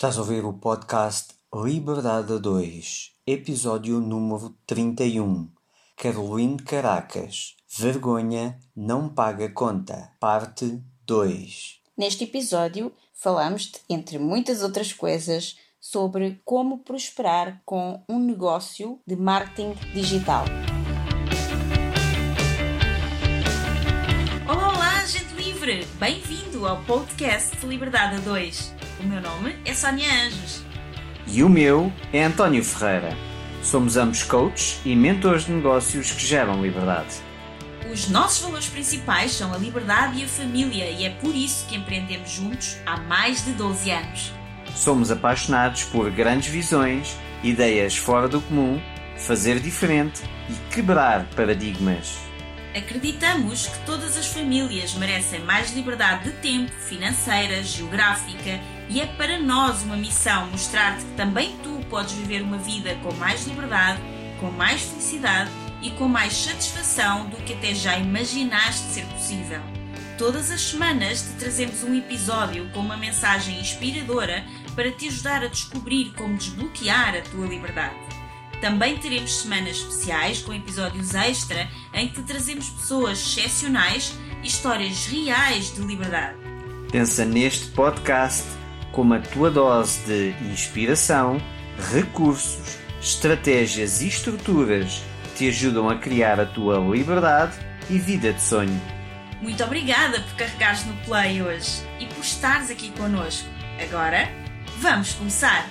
Estás a ouvir o podcast Liberdade 2, episódio número 31. Caroline Caracas. Vergonha não paga conta. Parte 2. Neste episódio, falamos, de, entre muitas outras coisas, sobre como prosperar com um negócio de marketing digital. Olá, gente livre! Bem-vindo ao podcast Liberdade 2. O meu nome é Sónia Anjos. E o meu é António Ferreira. Somos ambos coaches e mentores de negócios que geram liberdade. Os nossos valores principais são a liberdade e a família, e é por isso que empreendemos juntos há mais de 12 anos. Somos apaixonados por grandes visões, ideias fora do comum, fazer diferente e quebrar paradigmas. Acreditamos que todas as famílias merecem mais liberdade de tempo, financeira, geográfica e é para nós uma missão mostrar-te que também tu podes viver uma vida com mais liberdade, com mais felicidade e com mais satisfação do que até já imaginaste ser possível. Todas as semanas te trazemos um episódio com uma mensagem inspiradora para te ajudar a descobrir como desbloquear a tua liberdade. Também teremos semanas especiais com episódios extra em que te trazemos pessoas excepcionais e histórias reais de liberdade. Pensa neste podcast como a tua dose de inspiração, recursos, estratégias e estruturas que te ajudam a criar a tua liberdade e vida de sonho. Muito obrigada por carregares no play hoje e por estares aqui connosco. Agora, vamos começar!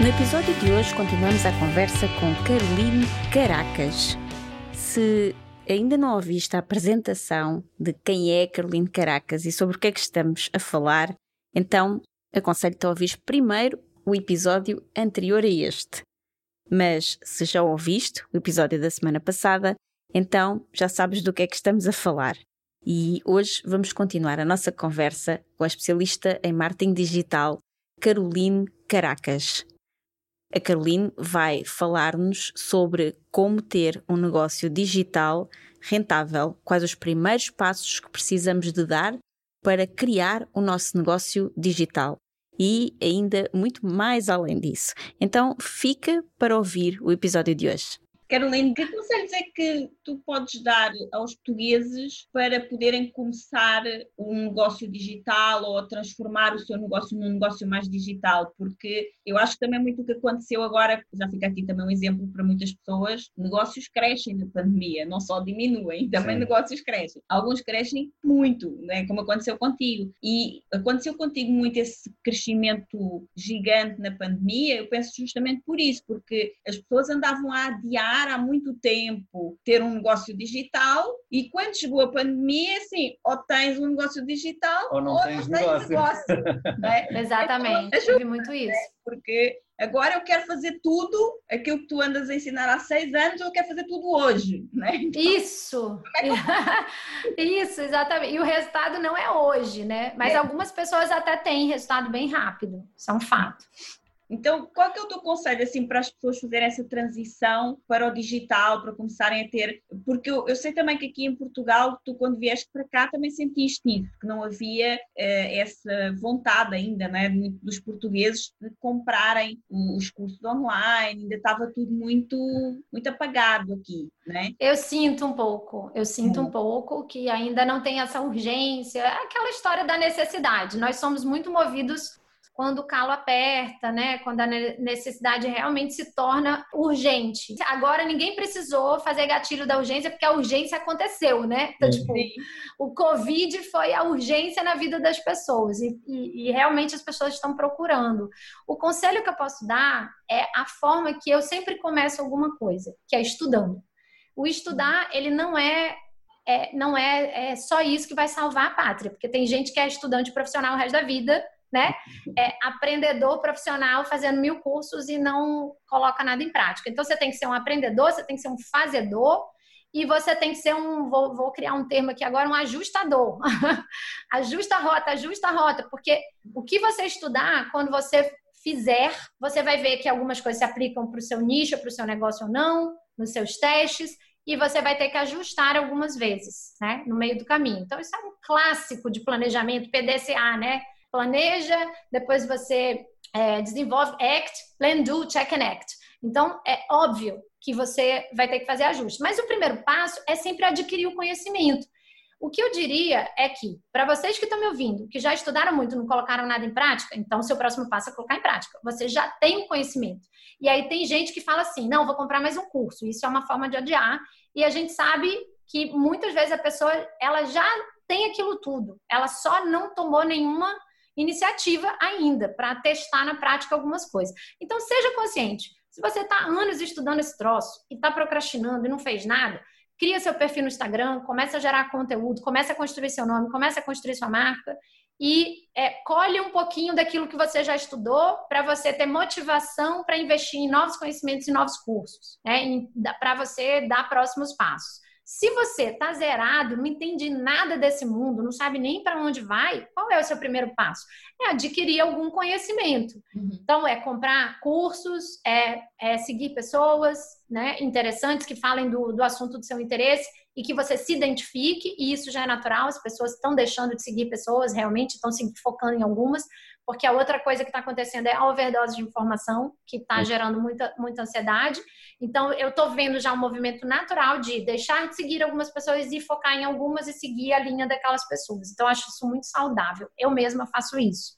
No episódio de hoje continuamos a conversa com Caroline Caracas. Se ainda não ouviste a apresentação de quem é Caroline Caracas e sobre o que é que estamos a falar, então aconselho-te a ouvir primeiro o episódio anterior a este. Mas se já ouviste o episódio da semana passada, então já sabes do que é que estamos a falar. E hoje vamos continuar a nossa conversa com a especialista em marketing digital, Caroline Caracas. A Caroline vai falar-nos sobre como ter um negócio digital rentável, quais os primeiros passos que precisamos de dar para criar o nosso negócio digital e ainda muito mais além disso. Então, fica para ouvir o episódio de hoje. Caroline, que conselhos é que tu podes dar aos portugueses para poderem começar um negócio digital ou transformar o seu negócio num negócio mais digital? Porque eu acho que também muito o que aconteceu agora, já fica aqui também um exemplo para muitas pessoas, negócios crescem na pandemia, não só diminuem, também Sim. negócios crescem. Alguns crescem muito, né? como aconteceu contigo. E aconteceu contigo muito esse crescimento gigante na pandemia, eu penso justamente por isso, porque as pessoas andavam a adiar há muito tempo ter um negócio digital e quando chegou a pandemia, assim, ou tens um negócio digital ou não ou tens, não negócio. negócio né? Exatamente, então, tive muito isso. Né? Porque agora eu quero fazer tudo aquilo que tu andas a ensinar há seis anos, eu quero fazer tudo hoje, né? Então, isso! É isso, exatamente. E o resultado não é hoje, né? Mas é. algumas pessoas até têm resultado bem rápido, isso é um fato. Então, qual que é o teu conselho assim para as pessoas fazerem essa transição para o digital, para começarem a ter? Porque eu, eu sei também que aqui em Portugal, tu quando vieste para cá também sentiste isso, que não havia eh, essa vontade ainda, né, dos portugueses de comprarem os cursos online, ainda estava tudo muito muito apagado aqui, né? Eu sinto um pouco, eu sinto hum. um pouco que ainda não tem essa urgência, aquela história da necessidade. Nós somos muito movidos quando o calo aperta, né? Quando a necessidade realmente se torna urgente. Agora ninguém precisou fazer gatilho da urgência porque a urgência aconteceu, né? Então, tipo, o Covid foi a urgência na vida das pessoas e, e, e realmente as pessoas estão procurando. O conselho que eu posso dar é a forma que eu sempre começo alguma coisa, que é estudando. O estudar, ele não é é, não é, é, só isso que vai salvar a pátria, porque tem gente que é estudante profissional o resto da vida né? É, aprendedor profissional fazendo mil cursos e não coloca nada em prática. Então você tem que ser um aprendedor, você tem que ser um fazedor e você tem que ser um, vou, vou criar um termo aqui agora, um ajustador. ajusta a rota, ajusta a rota, porque o que você estudar, quando você fizer, você vai ver que algumas coisas se aplicam para o seu nicho, para o seu negócio ou não, nos seus testes, e você vai ter que ajustar algumas vezes, né, no meio do caminho. Então, isso é um clássico de planejamento, PDCA, né? Planeja, depois você é, desenvolve ACT, Plan, Do, Check and Act. Então, é óbvio que você vai ter que fazer ajuste. Mas o primeiro passo é sempre adquirir o conhecimento. O que eu diria é que, para vocês que estão me ouvindo, que já estudaram muito, não colocaram nada em prática, então seu próximo passo é colocar em prática. Você já tem o conhecimento. E aí tem gente que fala assim: não, vou comprar mais um curso. Isso é uma forma de adiar. E a gente sabe que muitas vezes a pessoa ela já tem aquilo tudo, ela só não tomou nenhuma iniciativa ainda para testar na prática algumas coisas. Então seja consciente. Se você está anos estudando esse troço e está procrastinando e não fez nada, cria seu perfil no Instagram, começa a gerar conteúdo, começa a construir seu nome, começa a construir sua marca e é, colhe um pouquinho daquilo que você já estudou para você ter motivação para investir em novos conhecimentos e novos cursos, né? para você dar próximos passos. Se você está zerado, não entende nada desse mundo, não sabe nem para onde vai, qual é o seu primeiro passo? É adquirir algum conhecimento. Uhum. Então, é comprar cursos, é, é, seguir pessoas né, interessantes que falem do, do assunto do seu interesse e que você se identifique, e isso já é natural, as pessoas estão deixando de seguir pessoas, realmente estão se focando em algumas, porque a outra coisa que está acontecendo é a overdose de informação, que está gerando muita, muita ansiedade. Então, eu estou vendo já um movimento natural de deixar de seguir algumas pessoas e focar em algumas e seguir a linha daquelas pessoas. Então, acho isso muito saudável. Eu mesma faço isso,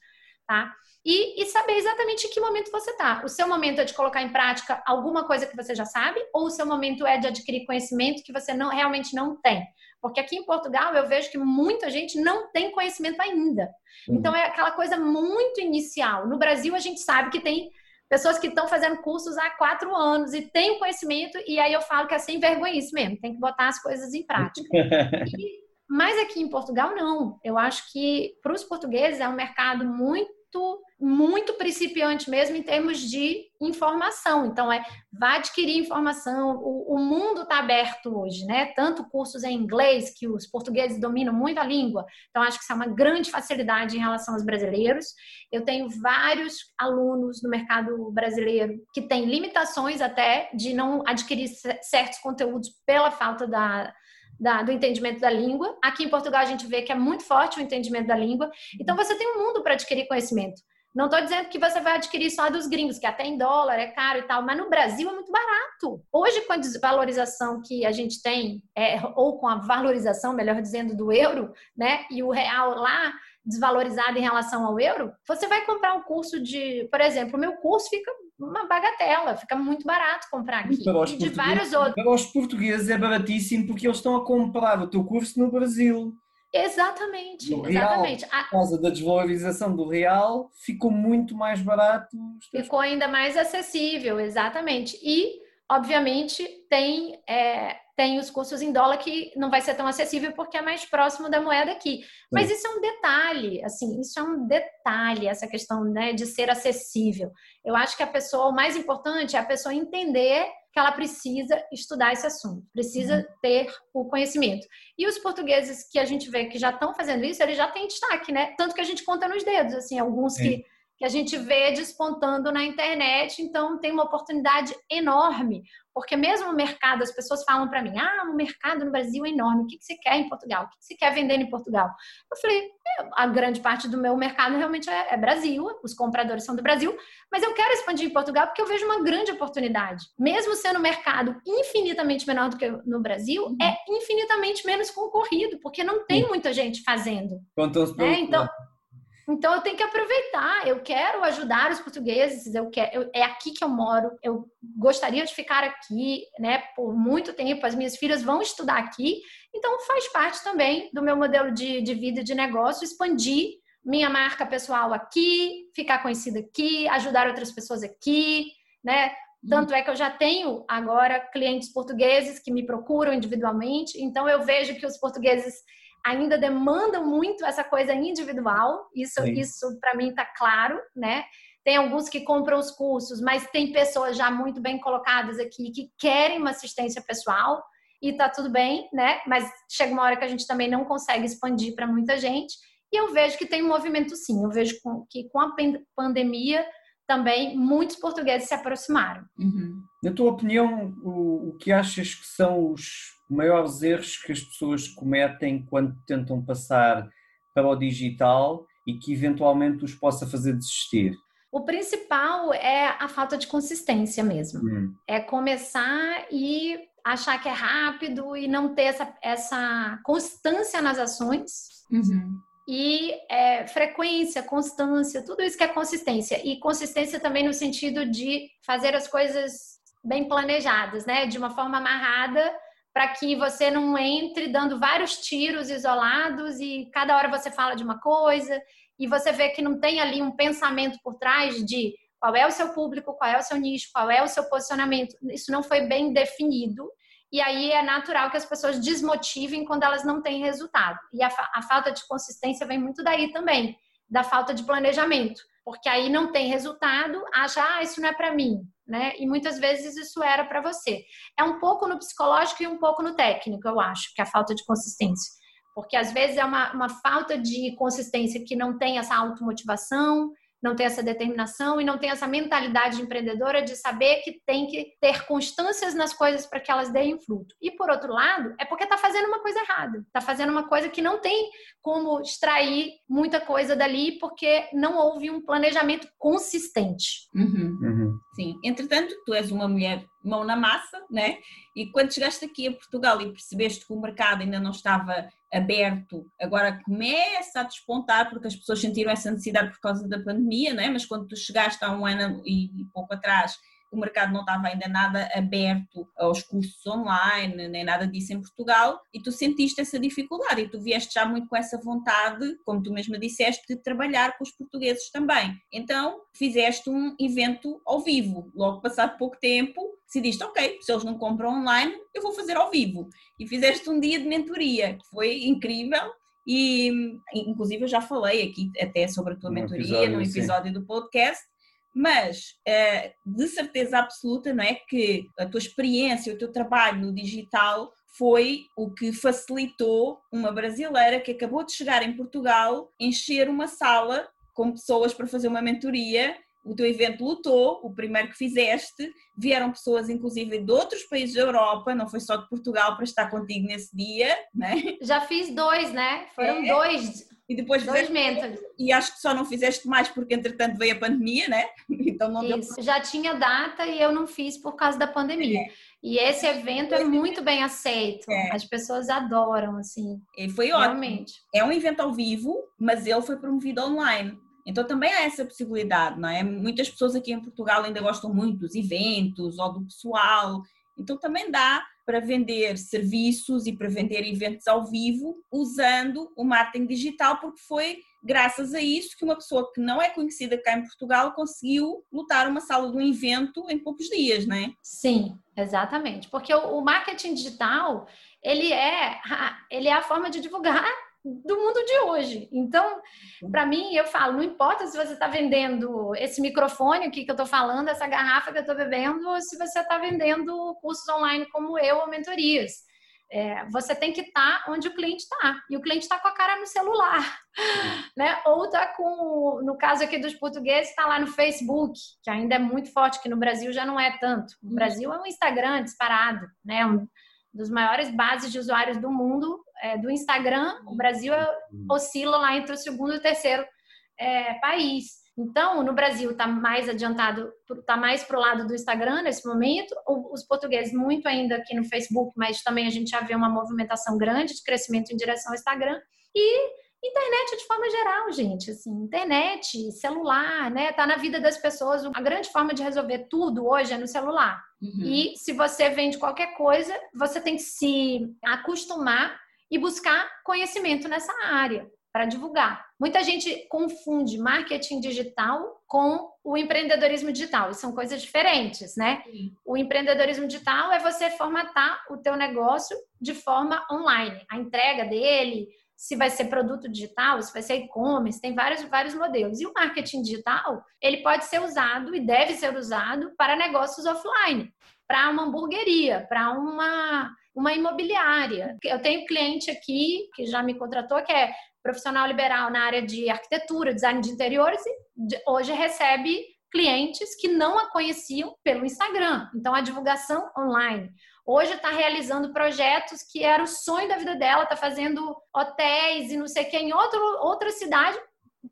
tá? E, e saber exatamente em que momento você está. O seu momento é de colocar em prática alguma coisa que você já sabe, ou o seu momento é de adquirir conhecimento que você não realmente não tem. Porque aqui em Portugal eu vejo que muita gente não tem conhecimento ainda. Uhum. Então é aquela coisa muito inicial. No Brasil a gente sabe que tem pessoas que estão fazendo cursos há quatro anos e têm conhecimento, e aí eu falo que é sem vergonha isso mesmo, tem que botar as coisas em prática. E, mas aqui em Portugal, não. Eu acho que para os portugueses é um mercado muito muito, muito principiante mesmo em termos de informação. Então, é vá adquirir informação. O, o mundo está aberto hoje, né? Tanto cursos em inglês, que os portugueses dominam muito a língua. Então, acho que isso é uma grande facilidade em relação aos brasileiros. Eu tenho vários alunos no mercado brasileiro que têm limitações até de não adquirir certos conteúdos pela falta da da, do entendimento da língua. Aqui em Portugal a gente vê que é muito forte o entendimento da língua. Então você tem um mundo para adquirir conhecimento. Não estou dizendo que você vai adquirir só dos gringos, que até em dólar é caro e tal, mas no Brasil é muito barato. Hoje, com a desvalorização que a gente tem, é, ou com a valorização, melhor dizendo, do euro, né, e o real lá desvalorizado em relação ao euro, você vai comprar um curso de, por exemplo, o meu curso fica uma bagatela, fica muito barato comprar aqui. E, de vários outros. Para os portugueses é baratíssimo porque eles estão a comprar o teu curso no Brasil. Exatamente, no exatamente. Real, por causa da desvalorização do real, ficou muito mais barato. Ficou ainda mais acessível, exatamente. E, obviamente, tem é, tem os cursos em dólar que não vai ser tão acessível porque é mais próximo da moeda aqui. Mas isso é um detalhe, assim, isso é um detalhe, essa questão né, de ser acessível. Eu acho que a pessoa, o mais importante é a pessoa entender que ela precisa estudar esse assunto, precisa uhum. ter o conhecimento. E os portugueses que a gente vê que já estão fazendo isso, eles já têm destaque, né? Tanto que a gente conta nos dedos, assim, alguns que que a gente vê despontando na internet, então tem uma oportunidade enorme, porque mesmo o mercado, as pessoas falam para mim, ah, o mercado no Brasil é enorme, o que você quer em Portugal? O que você quer vender em Portugal? Eu falei, é, a grande parte do meu mercado realmente é, é Brasil, os compradores são do Brasil, mas eu quero expandir em Portugal porque eu vejo uma grande oportunidade. Mesmo sendo um mercado infinitamente menor do que no Brasil, uhum. é infinitamente menos concorrido, porque não tem muita gente fazendo. Quantos né? Então, então eu tenho que aproveitar. Eu quero ajudar os portugueses. Eu quero. Eu, é aqui que eu moro. Eu gostaria de ficar aqui, né? Por muito tempo. As minhas filhas vão estudar aqui. Então faz parte também do meu modelo de, de vida e de negócio expandir minha marca pessoal aqui, ficar conhecida aqui, ajudar outras pessoas aqui, né? Tanto é que eu já tenho agora clientes portugueses que me procuram individualmente. Então eu vejo que os portugueses ainda demandam muito essa coisa individual. Isso, isso para mim está claro, né? Tem alguns que compram os cursos, mas tem pessoas já muito bem colocadas aqui que querem uma assistência pessoal e tá tudo bem, né? Mas chega uma hora que a gente também não consegue expandir para muita gente. E eu vejo que tem um movimento sim. Eu vejo que com a pandemia também muitos portugueses se aproximaram. Uhum. Na tua opinião, o, o que achas que são os maiores erros que as pessoas cometem quando tentam passar para o digital e que eventualmente os possa fazer desistir? O principal é a falta de consistência mesmo. Hum. É começar e achar que é rápido e não ter essa, essa constância nas ações. Uhum. E é, frequência, constância, tudo isso que é consistência. E consistência também no sentido de fazer as coisas bem planejadas, né? De uma forma amarrada para que você não entre dando vários tiros isolados e cada hora você fala de uma coisa e você vê que não tem ali um pensamento por trás de qual é o seu público, qual é o seu nicho, qual é o seu posicionamento. Isso não foi bem definido. E aí é natural que as pessoas desmotivem quando elas não têm resultado. E a, fa a falta de consistência vem muito daí também, da falta de planejamento. Porque aí não tem resultado, acha, ah, isso não é para mim, né? E muitas vezes isso era para você. É um pouco no psicológico e um pouco no técnico, eu acho, que é a falta de consistência porque às vezes é uma, uma falta de consistência que não tem essa automotivação, não tem essa determinação e não tem essa mentalidade empreendedora de saber que tem que ter constâncias nas coisas para que elas deem fruto. E por outro lado, é porque está fazendo uma coisa errada, está fazendo uma coisa que não tem como extrair muita coisa dali porque não houve um planejamento consistente. Uhum. Uhum. Sim, entretanto, tu és uma mulher mão na massa, né? E quando chegaste aqui a Portugal e percebeste que o mercado ainda não estava aberto, agora começa a despontar porque as pessoas sentiram essa necessidade por causa da pandemia, né? Mas quando tu chegaste há um ano e pouco atrás o mercado não estava ainda nada aberto aos cursos online, nem nada disso em Portugal, e tu sentiste essa dificuldade e tu vieste já muito com essa vontade, como tu mesma disseste, de trabalhar com os portugueses também. Então fizeste um evento ao vivo, logo passado pouco tempo, decidiste, ok, se eles não compram online, eu vou fazer ao vivo. E fizeste um dia de mentoria, que foi incrível, e inclusive eu já falei aqui até sobre a tua mentoria episódio, no episódio sim. do podcast mas eh, de certeza absoluta não é que a tua experiência, o teu trabalho no digital foi o que facilitou uma brasileira que acabou de chegar em Portugal encher uma sala com pessoas para fazer uma mentoria. O teu evento lutou, o primeiro que fizeste, vieram pessoas inclusive de outros países da Europa, não foi só de Portugal para estar contigo nesse dia, né? Já fiz dois, né? Foram é. dois e depois Dois fizeste, e acho que só não fizeste mais porque entretanto veio a pandemia, né? Então não Isso. deu. Já tinha data e eu não fiz por causa da pandemia. É. E esse evento é muito bem aceito. É. As pessoas adoram, assim. E foi ótimo. Realmente. É um evento ao vivo, mas ele foi promovido online. Então também há essa possibilidade, não é? Muitas pessoas aqui em Portugal ainda gostam muito dos eventos ou do pessoal. Então também dá para vender serviços e para vender eventos ao vivo usando o marketing digital, porque foi graças a isso que uma pessoa que não é conhecida cá em Portugal conseguiu lutar uma sala de um evento em poucos dias, não é? Sim, exatamente. Porque o marketing digital, ele é, ele é a forma de divulgar do mundo de hoje. Então, para mim, eu falo, não importa se você está vendendo esse microfone aqui que eu estou falando, essa garrafa que eu estou bebendo, ou se você está vendendo cursos online como eu ou mentorias. É, você tem que estar tá onde o cliente está. E o cliente está com a cara no celular. Né? Ou está com, no caso aqui dos portugueses, está lá no Facebook, que ainda é muito forte, que no Brasil já não é tanto. No Brasil é um Instagram disparado, né? Um dos maiores bases de usuários do mundo é, do Instagram, o Brasil uhum. oscila lá entre o segundo e o terceiro é, país. Então, no Brasil está mais adiantado, está mais para o lado do Instagram nesse momento. Os portugueses muito ainda aqui no Facebook, mas também a gente já vê uma movimentação grande de crescimento em direção ao Instagram. E internet de forma geral, gente, assim, internet, celular, né? Tá na vida das pessoas. A grande forma de resolver tudo hoje é no celular. Uhum. E se você vende qualquer coisa, você tem que se acostumar e buscar conhecimento nessa área para divulgar. Muita gente confunde marketing digital com o empreendedorismo digital, e são coisas diferentes, né? Sim. O empreendedorismo digital é você formatar o teu negócio de forma online, a entrega dele, se vai ser produto digital, se vai ser e-commerce, tem vários, vários modelos. E o marketing digital, ele pode ser usado e deve ser usado para negócios offline, para uma hamburgueria, para uma uma imobiliária. Eu tenho cliente aqui que já me contratou, que é profissional liberal na área de arquitetura, design de interiores, e hoje recebe clientes que não a conheciam pelo Instagram. Então, a divulgação online. Hoje está realizando projetos que era o sonho da vida dela, está fazendo hotéis e não sei o que em outro, outra cidade.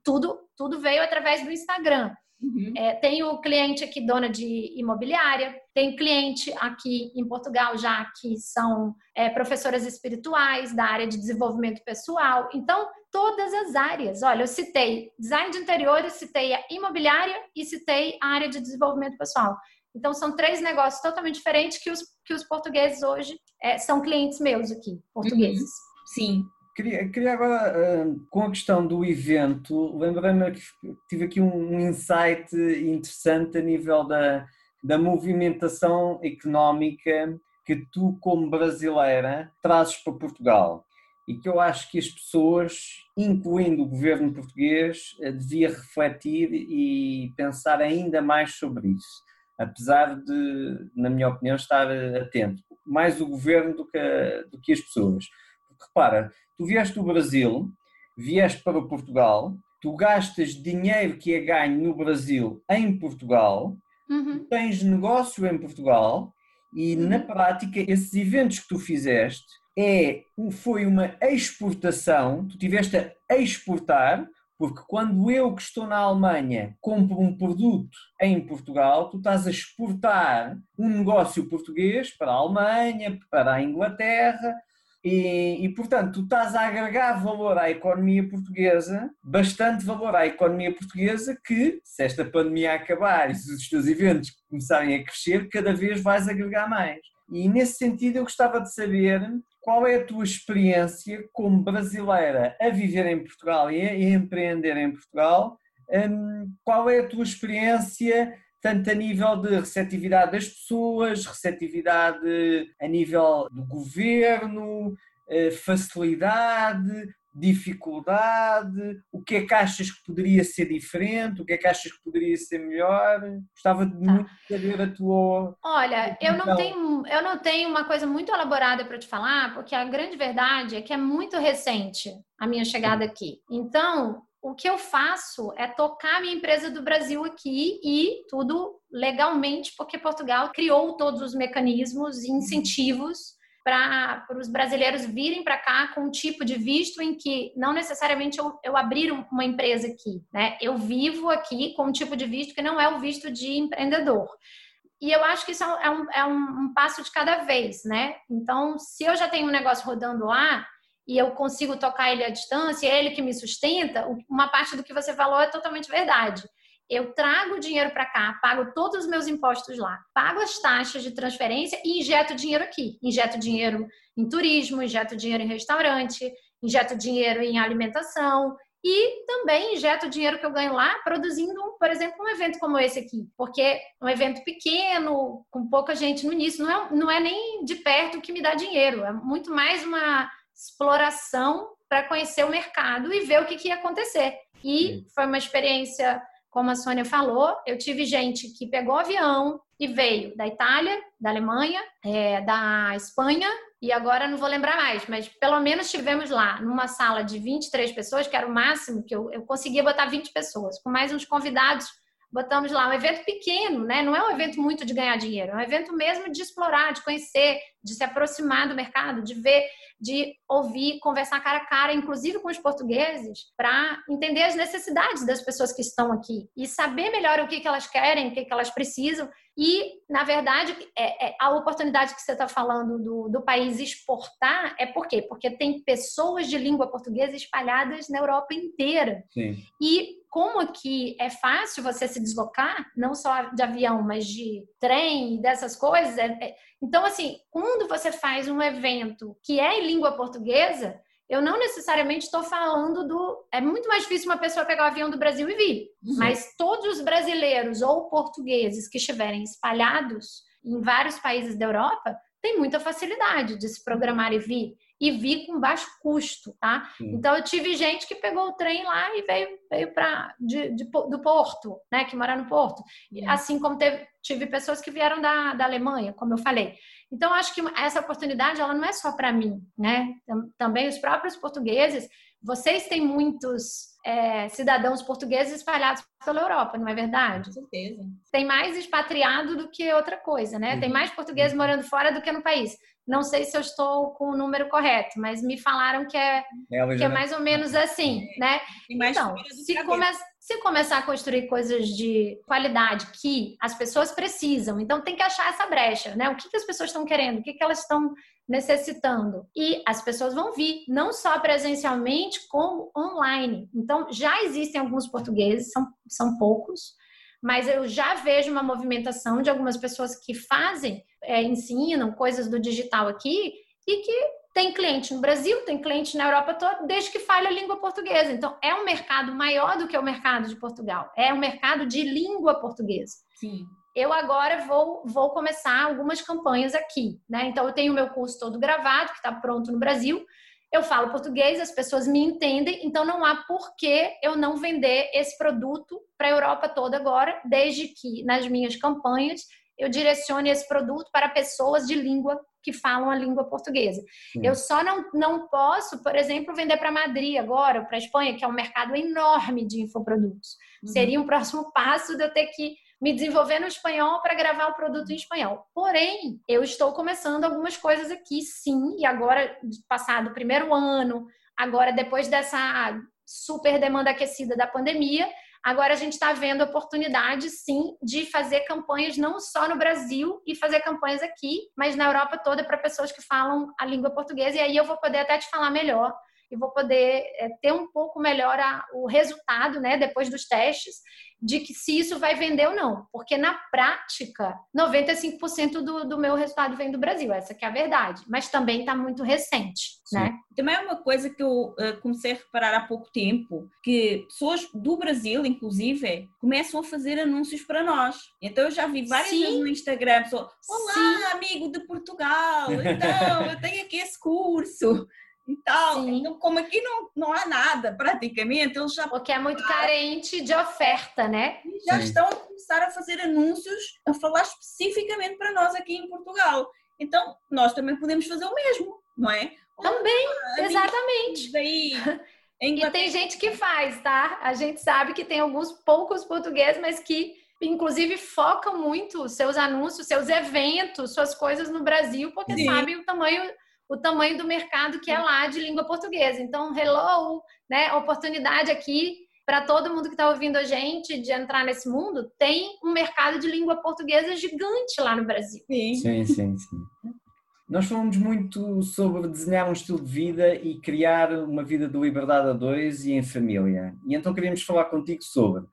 Tudo, tudo veio através do Instagram. Uhum. É, tenho cliente aqui, dona de imobiliária, tem cliente aqui em Portugal já que são é, professoras espirituais da área de desenvolvimento pessoal. Então, todas as áreas. Olha, eu citei design de interiores, citei a imobiliária e citei a área de desenvolvimento pessoal. Então, são três negócios totalmente diferentes que os, que os portugueses hoje é, são clientes meus aqui, portugueses. Uhum. Sim. Queria, queria agora, com a questão do evento, lembrei-me que tive aqui um insight interessante a nível da, da movimentação económica que tu, como brasileira, trazes para Portugal e que eu acho que as pessoas, incluindo o governo português, eh, devia refletir e pensar ainda mais sobre isso, apesar de, na minha opinião, estar atento, mais o governo do que, do que as pessoas. Porque repara, tu vieste do Brasil, vieste para Portugal, tu gastas dinheiro que é ganho no Brasil em Portugal, uhum. tens negócio em Portugal e uhum. na prática esses eventos que tu fizeste é, foi uma exportação, tu tiveste a exportar, porque quando eu que estou na Alemanha compro um produto em Portugal, tu estás a exportar um negócio português para a Alemanha, para a Inglaterra, e, e, portanto, tu estás a agregar valor à economia portuguesa, bastante valor à economia portuguesa, que, se esta pandemia acabar e se os teus eventos começarem a crescer, cada vez vais agregar mais. E nesse sentido, eu gostava de saber qual é a tua experiência como brasileira a viver em Portugal e a empreender em Portugal. Hum, qual é a tua experiência tanto a nível de receptividade das pessoas, receptividade a nível do governo, eh, facilidade, dificuldade, o que é que achas que poderia ser diferente, o que é que achas que poderia ser melhor? Gostava de tá. muito saber a tua. Olha, eu não tenho, eu não tenho uma coisa muito elaborada para te falar, porque a grande verdade é que é muito recente a minha chegada aqui. Então, o que eu faço é tocar a minha empresa do Brasil aqui e tudo legalmente, porque Portugal criou todos os mecanismos e incentivos para os brasileiros virem para cá com um tipo de visto em que não necessariamente eu, eu abrir uma empresa aqui, né? Eu vivo aqui com um tipo de visto que não é o visto de empreendedor. E eu acho que isso é um, é um, um passo de cada vez, né? Então, se eu já tenho um negócio rodando lá, e eu consigo tocar ele à distância, é ele que me sustenta, uma parte do que você falou é totalmente verdade. Eu trago dinheiro para cá, pago todos os meus impostos lá, pago as taxas de transferência e injeto dinheiro aqui. Injeto dinheiro em turismo, injeto dinheiro em restaurante, injeto dinheiro em alimentação e também injeto o dinheiro que eu ganho lá produzindo, por exemplo, um evento como esse aqui. Porque um evento pequeno, com pouca gente no início, não é, não é nem de perto o que me dá dinheiro. É muito mais uma exploração para conhecer o mercado e ver o que, que ia acontecer. E foi uma experiência, como a Sônia falou, eu tive gente que pegou avião e veio da Itália, da Alemanha, é, da Espanha e agora não vou lembrar mais, mas pelo menos tivemos lá numa sala de 23 pessoas, que era o máximo que eu, eu conseguia botar 20 pessoas, com mais uns convidados botamos lá um evento pequeno, né? Não é um evento muito de ganhar dinheiro, é um evento mesmo de explorar, de conhecer, de se aproximar do mercado, de ver, de ouvir, conversar cara a cara, inclusive com os portugueses, para entender as necessidades das pessoas que estão aqui e saber melhor o que, que elas querem, o que, que elas precisam. E, na verdade, é, é a oportunidade que você está falando do, do país exportar é por quê? Porque tem pessoas de língua portuguesa espalhadas na Europa inteira. Sim. E como aqui é fácil você se deslocar, não só de avião, mas de trem, dessas coisas. É, é, então, assim, quando você faz um evento que é em língua portuguesa, eu não necessariamente estou falando do. É muito mais difícil uma pessoa pegar o avião do Brasil e vir. Uhum. Mas todos os brasileiros ou portugueses que estiverem espalhados em vários países da Europa têm muita facilidade de se programar e vir e vi com baixo custo, tá? Sim. Então eu tive gente que pegou o trem lá e veio, veio para do Porto, né? Que mora no Porto. Sim. Assim como teve, tive pessoas que vieram da, da Alemanha, como eu falei. Então acho que essa oportunidade ela não é só para mim, né? Também os próprios portugueses vocês têm muitos é, cidadãos portugueses espalhados pela Europa, não é verdade? Com certeza. Tem mais expatriado do que outra coisa, né? Uhum. Tem mais portugueses uhum. morando fora do que no país. Não sei se eu estou com o número correto, mas me falaram que é, é que é mais ou menos assim, né? Então, se, come, se começar a construir coisas de qualidade que as pessoas precisam, então tem que achar essa brecha, né? O que, que as pessoas estão querendo, o que, que elas estão necessitando. E as pessoas vão vir, não só presencialmente, como online. Então, já existem alguns portugueses, são, são poucos, mas eu já vejo uma movimentação de algumas pessoas que fazem, é, ensinam coisas do digital aqui e que tem cliente no Brasil, tem cliente na Europa toda, desde que fale a língua portuguesa. Então, é um mercado maior do que o mercado de Portugal. É um mercado de língua portuguesa. Sim. Eu agora vou, vou começar algumas campanhas aqui, né? Então, eu tenho o meu curso todo gravado, que está pronto no Brasil, eu falo português, as pessoas me entendem, então não há por que eu não vender esse produto para a Europa toda agora, desde que nas minhas campanhas eu direcione esse produto para pessoas de língua que falam a língua portuguesa. Eu só não, não posso, por exemplo, vender para Madrid agora, para a Espanha, que é um mercado enorme de infoprodutos. Uhum. Seria um próximo passo de eu ter que me desenvolver no espanhol para gravar o produto em espanhol. Porém, eu estou começando algumas coisas aqui, sim, e agora, passado o primeiro ano, agora depois dessa super demanda aquecida da pandemia, agora a gente está vendo oportunidade, sim, de fazer campanhas não só no Brasil e fazer campanhas aqui, mas na Europa toda para pessoas que falam a língua portuguesa, e aí eu vou poder até te falar melhor e vou poder é, ter um pouco melhor a, o resultado, né, depois dos testes, de que se isso vai vender ou não. Porque na prática, 95% do, do meu resultado vem do Brasil, essa que é a verdade. Mas também está muito recente, Sim. né? Também é uma coisa que eu uh, comecei a reparar há pouco tempo, que pessoas do Brasil, inclusive, começam a fazer anúncios para nós. Então eu já vi várias Sim. vezes no Instagram, pessoa, olá, Sim. amigo de Portugal, então eu tenho aqui esse curso e tal. Sim. Então, como aqui não, não há nada praticamente, eles já. Porque é muito carente de oferta, né? E já Sim. estão a começar a fazer anúncios a falar especificamente para nós aqui em Portugal. Então, nós também podemos fazer o mesmo, não é? Também, exatamente. Daí, e tem gente que faz, tá? A gente sabe que tem alguns poucos portugueses, mas que inclusive focam muito seus anúncios, seus eventos, suas coisas no Brasil, porque Sim. sabe o tamanho o tamanho do mercado que é lá de língua portuguesa. Então, hello, né? Oportunidade aqui para todo mundo que está ouvindo a gente de entrar nesse mundo. Tem um mercado de língua portuguesa gigante lá no Brasil. Sim, sim, sim. sim. Nós falamos muito sobre desenhar um estilo de vida e criar uma vida de liberdade a dois e em família. E então queríamos falar contigo sobre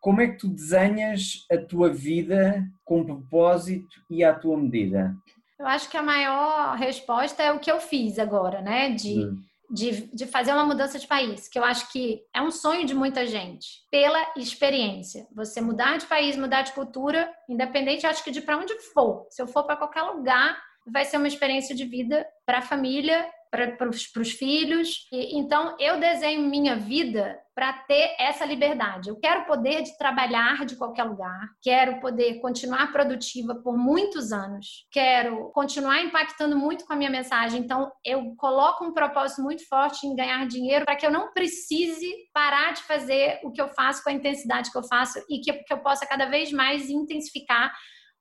como é que tu desenhas a tua vida com propósito e à tua medida. Eu acho que a maior resposta é o que eu fiz agora, né? De, hum. de, de fazer uma mudança de país, que eu acho que é um sonho de muita gente, pela experiência. Você mudar de país, mudar de cultura, independente, acho que de para onde for. Se eu for para qualquer lugar, vai ser uma experiência de vida para a família para os filhos. E, então, eu desenho minha vida para ter essa liberdade. Eu quero poder de trabalhar de qualquer lugar, quero poder continuar produtiva por muitos anos, quero continuar impactando muito com a minha mensagem. Então, eu coloco um propósito muito forte em ganhar dinheiro para que eu não precise parar de fazer o que eu faço com a intensidade que eu faço e que, que eu possa cada vez mais intensificar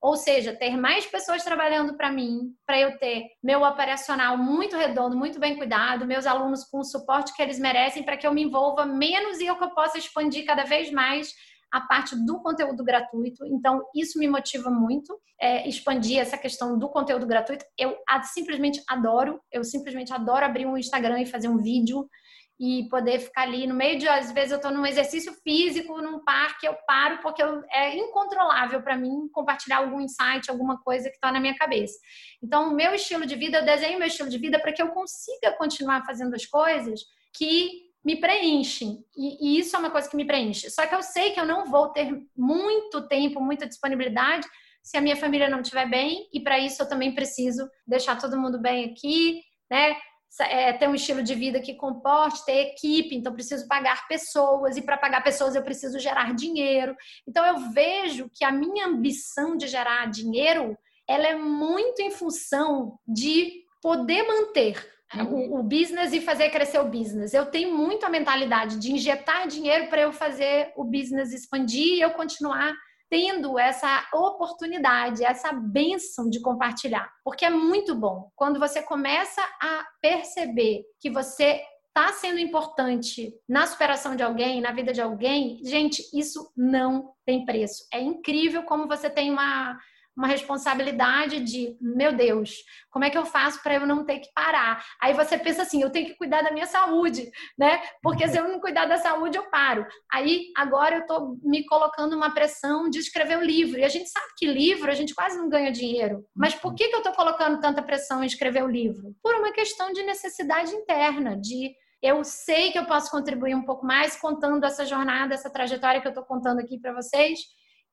ou seja, ter mais pessoas trabalhando para mim, para eu ter meu operacional muito redondo, muito bem cuidado, meus alunos com o suporte que eles merecem, para que eu me envolva menos e eu que eu possa expandir cada vez mais a parte do conteúdo gratuito. Então, isso me motiva muito, é, expandir essa questão do conteúdo gratuito. Eu simplesmente adoro, eu simplesmente adoro abrir um Instagram e fazer um vídeo e poder ficar ali no meio de, às vezes eu estou num exercício físico, num parque, eu paro porque eu, é incontrolável para mim compartilhar algum insight, alguma coisa que está na minha cabeça. Então, o meu estilo de vida, eu desenho meu estilo de vida para que eu consiga continuar fazendo as coisas que me preenchem. E, e isso é uma coisa que me preenche. Só que eu sei que eu não vou ter muito tempo, muita disponibilidade se a minha família não estiver bem, e para isso eu também preciso deixar todo mundo bem aqui, né? É, ter um estilo de vida que comporte, ter equipe, então preciso pagar pessoas, e para pagar pessoas eu preciso gerar dinheiro. Então eu vejo que a minha ambição de gerar dinheiro, ela é muito em função de poder manter o, o, business e fazer crescer o business. Eu tenho muito a mentalidade de injetar dinheiro para eu fazer o business expandir e eu continuar tendo essa oportunidade, essa benção de compartilhar, porque é muito bom quando você começa a perceber que você está sendo importante na superação de alguém, na vida de alguém, gente, isso não tem preço. É incrível como você tem uma uma responsabilidade de, meu Deus, como é que eu faço para eu não ter que parar? Aí você pensa assim, eu tenho que cuidar da minha saúde, né? Porque se eu não cuidar da saúde, eu paro. Aí agora eu estou me colocando uma pressão de escrever um livro. E a gente sabe que livro a gente quase não ganha dinheiro. Mas por que, que eu estou colocando tanta pressão em escrever o livro? Por uma questão de necessidade interna, de eu sei que eu posso contribuir um pouco mais contando essa jornada, essa trajetória que eu estou contando aqui para vocês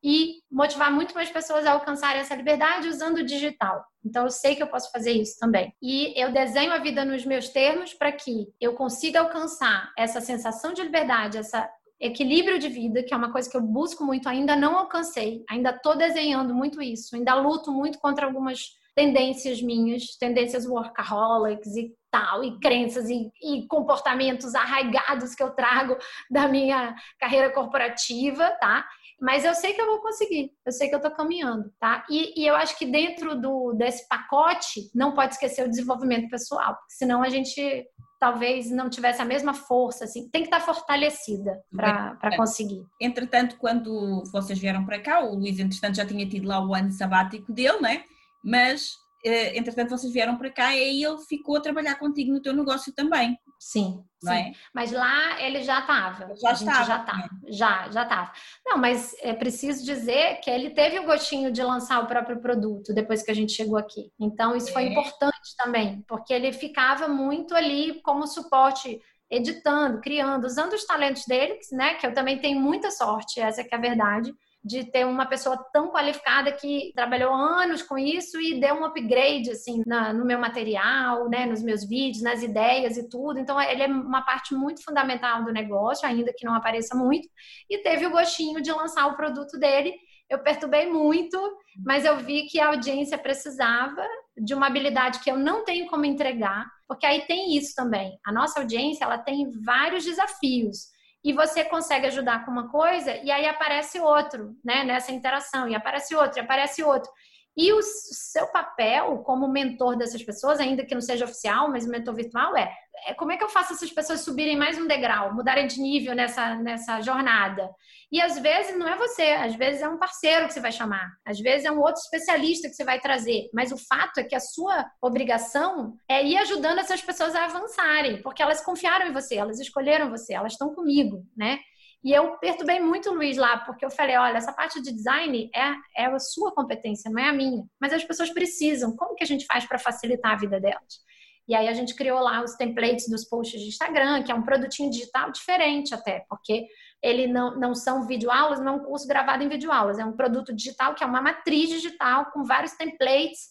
e motivar muito mais pessoas a alcançarem essa liberdade usando o digital. Então, eu sei que eu posso fazer isso também. E eu desenho a vida nos meus termos para que eu consiga alcançar essa sensação de liberdade, essa equilíbrio de vida, que é uma coisa que eu busco muito, ainda não alcancei, ainda estou desenhando muito isso, ainda luto muito contra algumas tendências minhas, tendências workaholics e tal, e crenças e, e, comportamentos arraigados que eu trago da minha carreira corporativa, tá? Mas eu sei que eu vou conseguir, eu sei que eu estou caminhando, tá? E, e, eu acho que dentro do, desse pacote não pode esquecer o desenvolvimento pessoal, senão a gente talvez não tivesse a mesma força, assim, tem que estar fortalecida para é. conseguir. Entretanto, quando vocês vieram para cá, o Luís, entretanto, já tinha tido lá o ano sabático dele, né? Mas eh, entretanto vocês vieram para cá e ele ficou a trabalhar contigo no teu negócio também. Sim, sim. É? Mas lá ele já estava. Já estava. Já tá, né? já, já estava. Não, mas é preciso dizer que ele teve o gostinho de lançar o próprio produto depois que a gente chegou aqui. Então isso é. foi importante também, porque ele ficava muito ali como suporte editando, criando, usando os talentos dele, né? Que eu também tenho muita sorte, essa é a verdade de ter uma pessoa tão qualificada que trabalhou anos com isso e deu um upgrade assim na, no meu material, né, nos meus vídeos, nas ideias e tudo. Então ele é uma parte muito fundamental do negócio, ainda que não apareça muito, e teve o gostinho de lançar o produto dele. Eu perturbei muito, mas eu vi que a audiência precisava de uma habilidade que eu não tenho como entregar, porque aí tem isso também. A nossa audiência, ela tem vários desafios e você consegue ajudar com uma coisa e aí aparece outro, né, nessa interação, e aparece outro, e aparece outro. E o seu papel como mentor dessas pessoas, ainda que não seja oficial, mas mentor virtual, é, é como é que eu faço essas pessoas subirem mais um degrau, mudarem de nível nessa, nessa jornada? E às vezes não é você, às vezes é um parceiro que você vai chamar, às vezes é um outro especialista que você vai trazer. Mas o fato é que a sua obrigação é ir ajudando essas pessoas a avançarem, porque elas confiaram em você, elas escolheram você, elas estão comigo, né? E eu perturbei muito o Luiz lá, porque eu falei: olha, essa parte de design é, é a sua competência, não é a minha. Mas as pessoas precisam. Como que a gente faz para facilitar a vida delas? E aí a gente criou lá os templates dos posts de Instagram, que é um produtinho digital diferente até, porque ele não, não são videoaulas, não é um curso gravado em videoaulas, é um produto digital que é uma matriz digital com vários templates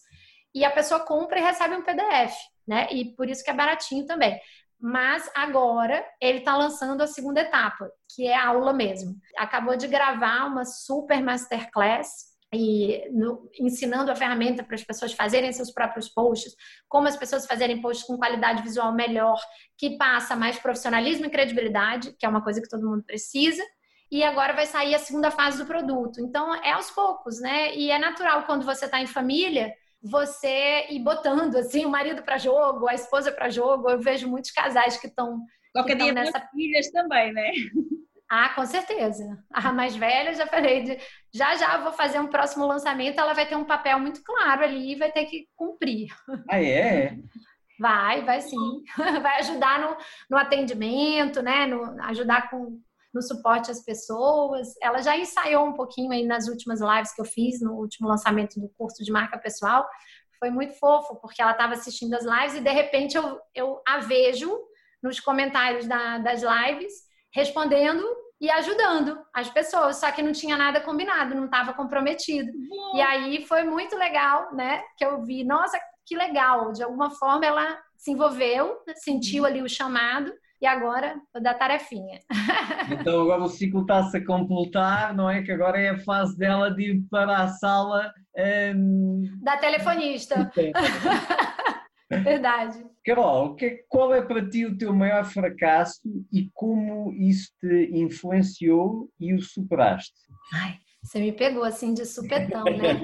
e a pessoa compra e recebe um PDF, né? E por isso que é baratinho também. Mas agora ele está lançando a segunda etapa, que é a aula mesmo. Acabou de gravar uma super masterclass e no, ensinando a ferramenta para as pessoas fazerem seus próprios posts, como as pessoas fazerem posts com qualidade visual melhor, que passa mais profissionalismo e credibilidade, que é uma coisa que todo mundo precisa. E agora vai sair a segunda fase do produto. Então é aos poucos, né? E é natural quando você está em família você ir botando assim o marido para jogo, a esposa para jogo. Eu vejo muitos casais que estão qualquer dia nessa filhas também, né? Ah, com certeza. A mais velha já falei de já já vou fazer um próximo lançamento, ela vai ter um papel muito claro ali e vai ter que cumprir. Ah, é? Vai, vai sim. Vai ajudar no, no atendimento, né? No, ajudar com no suporte às pessoas. Ela já ensaiou um pouquinho aí nas últimas lives que eu fiz, no último lançamento do curso de marca pessoal. Foi muito fofo, porque ela estava assistindo as lives e de repente eu, eu a vejo nos comentários da, das lives, respondendo e ajudando as pessoas, só que não tinha nada combinado, não estava comprometido. Uhum. E aí foi muito legal, né? Que eu vi, nossa, que legal, de alguma forma ela se envolveu, sentiu ali o chamado e agora vou dar tarefinha. Então agora o ciclo está-se a completar, não é? Que agora é a fase dela de ir para a sala um... da telefonista. Verdade. Carol, qual é para ti o teu maior fracasso e como isso te influenciou e o superaste? Ai, você me pegou assim de supetão, né?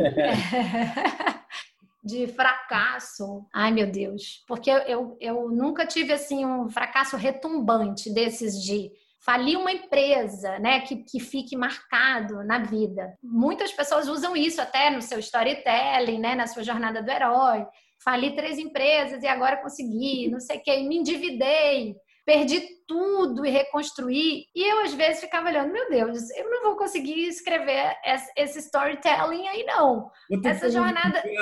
De fracasso. Ai, meu Deus. Porque eu, eu, nunca tive assim um fracasso retumbante desses de falir uma empresa, né, que, que fique marcado na vida. Muitas pessoas usam isso até no seu storytelling, né, na sua jornada do herói. Fali três empresas e agora consegui, não sei o que, me endividei, perdi tudo e reconstruir. E eu, às vezes, ficava olhando, meu Deus, eu não vou conseguir escrever esse storytelling aí, não. Essa jornada.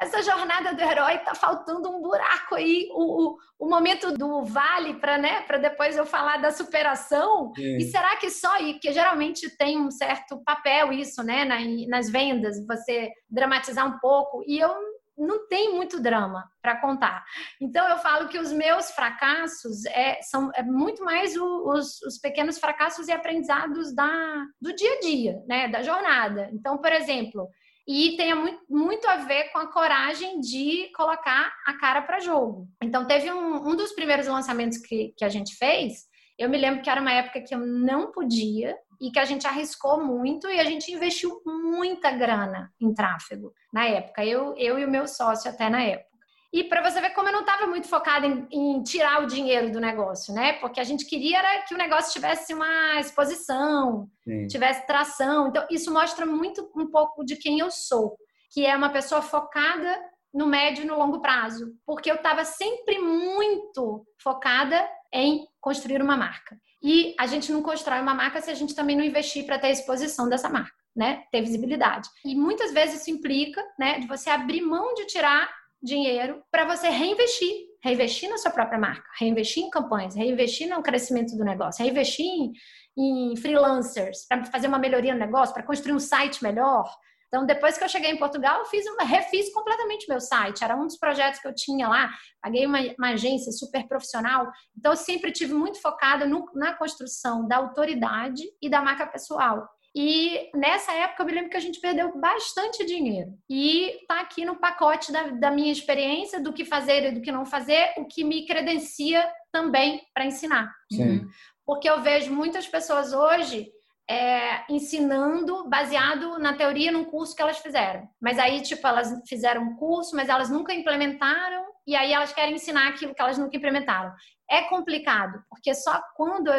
Essa, essa, jornada do herói tá faltando um buraco aí. O, o, o momento do vale para né, depois eu falar da superação. E será que só aí? Porque geralmente tem um certo papel isso, né, nas vendas, você dramatizar um pouco. E eu não tem muito drama para contar. Então eu falo que os meus fracassos é, são é muito mais o, os, os, pequenos fracassos e aprendizados da, do dia a dia, né, da jornada. Então, por exemplo, e tem muito, muito a ver com a coragem de colocar a cara para jogo. Então, teve um, um dos primeiros lançamentos que, que a gente fez. Eu me lembro que era uma época que eu não podia e que a gente arriscou muito e a gente investiu muita grana em tráfego na época, eu, eu e o meu sócio até na época. E para você ver como eu não estava muito focada em, em, tirar o dinheiro do negócio, né? Porque a gente queria que o negócio tivesse uma exposição, Sim. tivesse tração. Então, isso mostra muito um pouco de quem eu sou, que é uma pessoa focada no médio e no longo prazo. Porque eu estava sempre muito focada em construir uma marca. E a gente não constrói uma marca se a gente também não investir para ter exposição dessa marca, né? Ter visibilidade. E muitas vezes isso implica, né, de você abrir mão de tirar dinheiro para você reinvestir, reinvestir na sua própria marca, reinvestir em campanhas, reinvestir no crescimento do negócio, reinvestir em, em freelancers para fazer uma melhoria no negócio, para construir um site melhor, então, depois que eu cheguei em Portugal, eu fiz uma, refiz completamente meu site. Era um dos projetos que eu tinha lá. Paguei uma, uma agência super profissional. Então, eu sempre tive muito focada no, na construção da autoridade e da marca pessoal. E nessa época eu me lembro que a gente perdeu bastante dinheiro. E tá aqui no pacote da, da minha experiência, do que fazer e do que não fazer, o que me credencia também para ensinar. Sim. Porque eu vejo muitas pessoas hoje é, ensinando baseado na teoria num curso que elas fizeram. Mas aí, tipo, elas fizeram um curso, mas elas nunca implementaram, e aí elas querem ensinar aquilo que elas nunca implementaram. É complicado, porque só quando.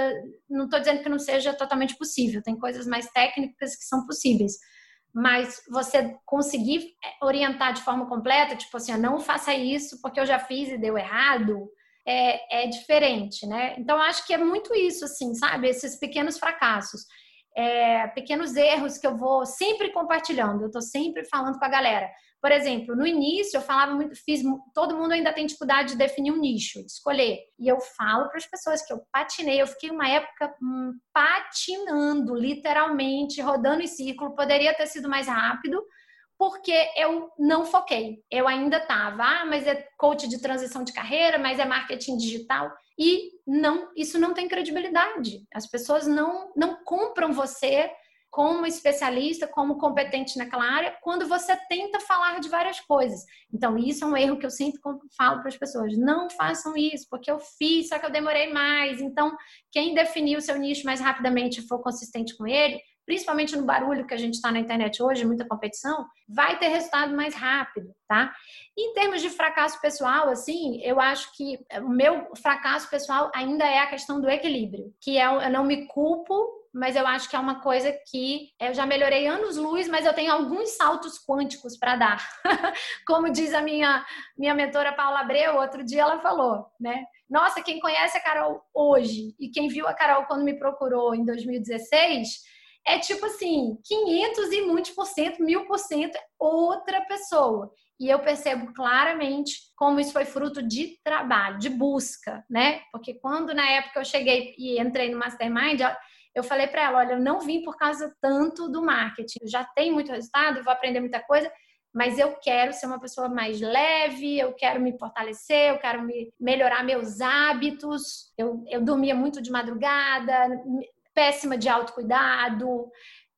Não estou dizendo que não seja totalmente possível, tem coisas mais técnicas que são possíveis. Mas você conseguir orientar de forma completa, tipo assim, não faça isso porque eu já fiz e deu errado, é, é diferente, né? Então, acho que é muito isso, assim, sabe? Esses pequenos fracassos é, pequenos erros que eu vou sempre compartilhando, eu estou sempre falando com a galera. Por exemplo, no início eu falava muito, fiz, todo mundo ainda tem dificuldade de definir um nicho, de escolher. E eu falo para as pessoas que eu patinei, eu fiquei uma época hum, patinando, literalmente, rodando em círculo, poderia ter sido mais rápido, porque eu não foquei. Eu ainda estava, ah, mas é coach de transição de carreira, mas é marketing digital e não, isso não tem credibilidade. As pessoas não não compram você como especialista, como competente naquela área, quando você tenta falar de várias coisas. Então, isso é um erro que eu sempre falo para as pessoas: não façam isso, porque eu fiz, só que eu demorei mais. Então, quem definir o seu nicho mais rapidamente e for consistente com ele, principalmente no barulho que a gente está na internet hoje, muita competição, vai ter resultado mais rápido, tá? Em termos de fracasso pessoal, assim, eu acho que o meu fracasso pessoal ainda é a questão do equilíbrio, que é eu não me culpo mas eu acho que é uma coisa que eu já melhorei anos luz, mas eu tenho alguns saltos quânticos para dar. Como diz a minha minha mentora Paula Abreu, outro dia ela falou, né? Nossa, quem conhece a Carol hoje e quem viu a Carol quando me procurou em 2016, é tipo assim, 500 e muitos por cento, mil por cento, outra pessoa. E eu percebo claramente como isso foi fruto de trabalho, de busca, né? Porque quando na época eu cheguei e entrei no Mastermind, eu falei para ela: olha, eu não vim por causa tanto do marketing, eu já tenho muito resultado, vou aprender muita coisa, mas eu quero ser uma pessoa mais leve, eu quero me fortalecer, eu quero me melhorar meus hábitos. Eu, eu dormia muito de madrugada, péssima de autocuidado.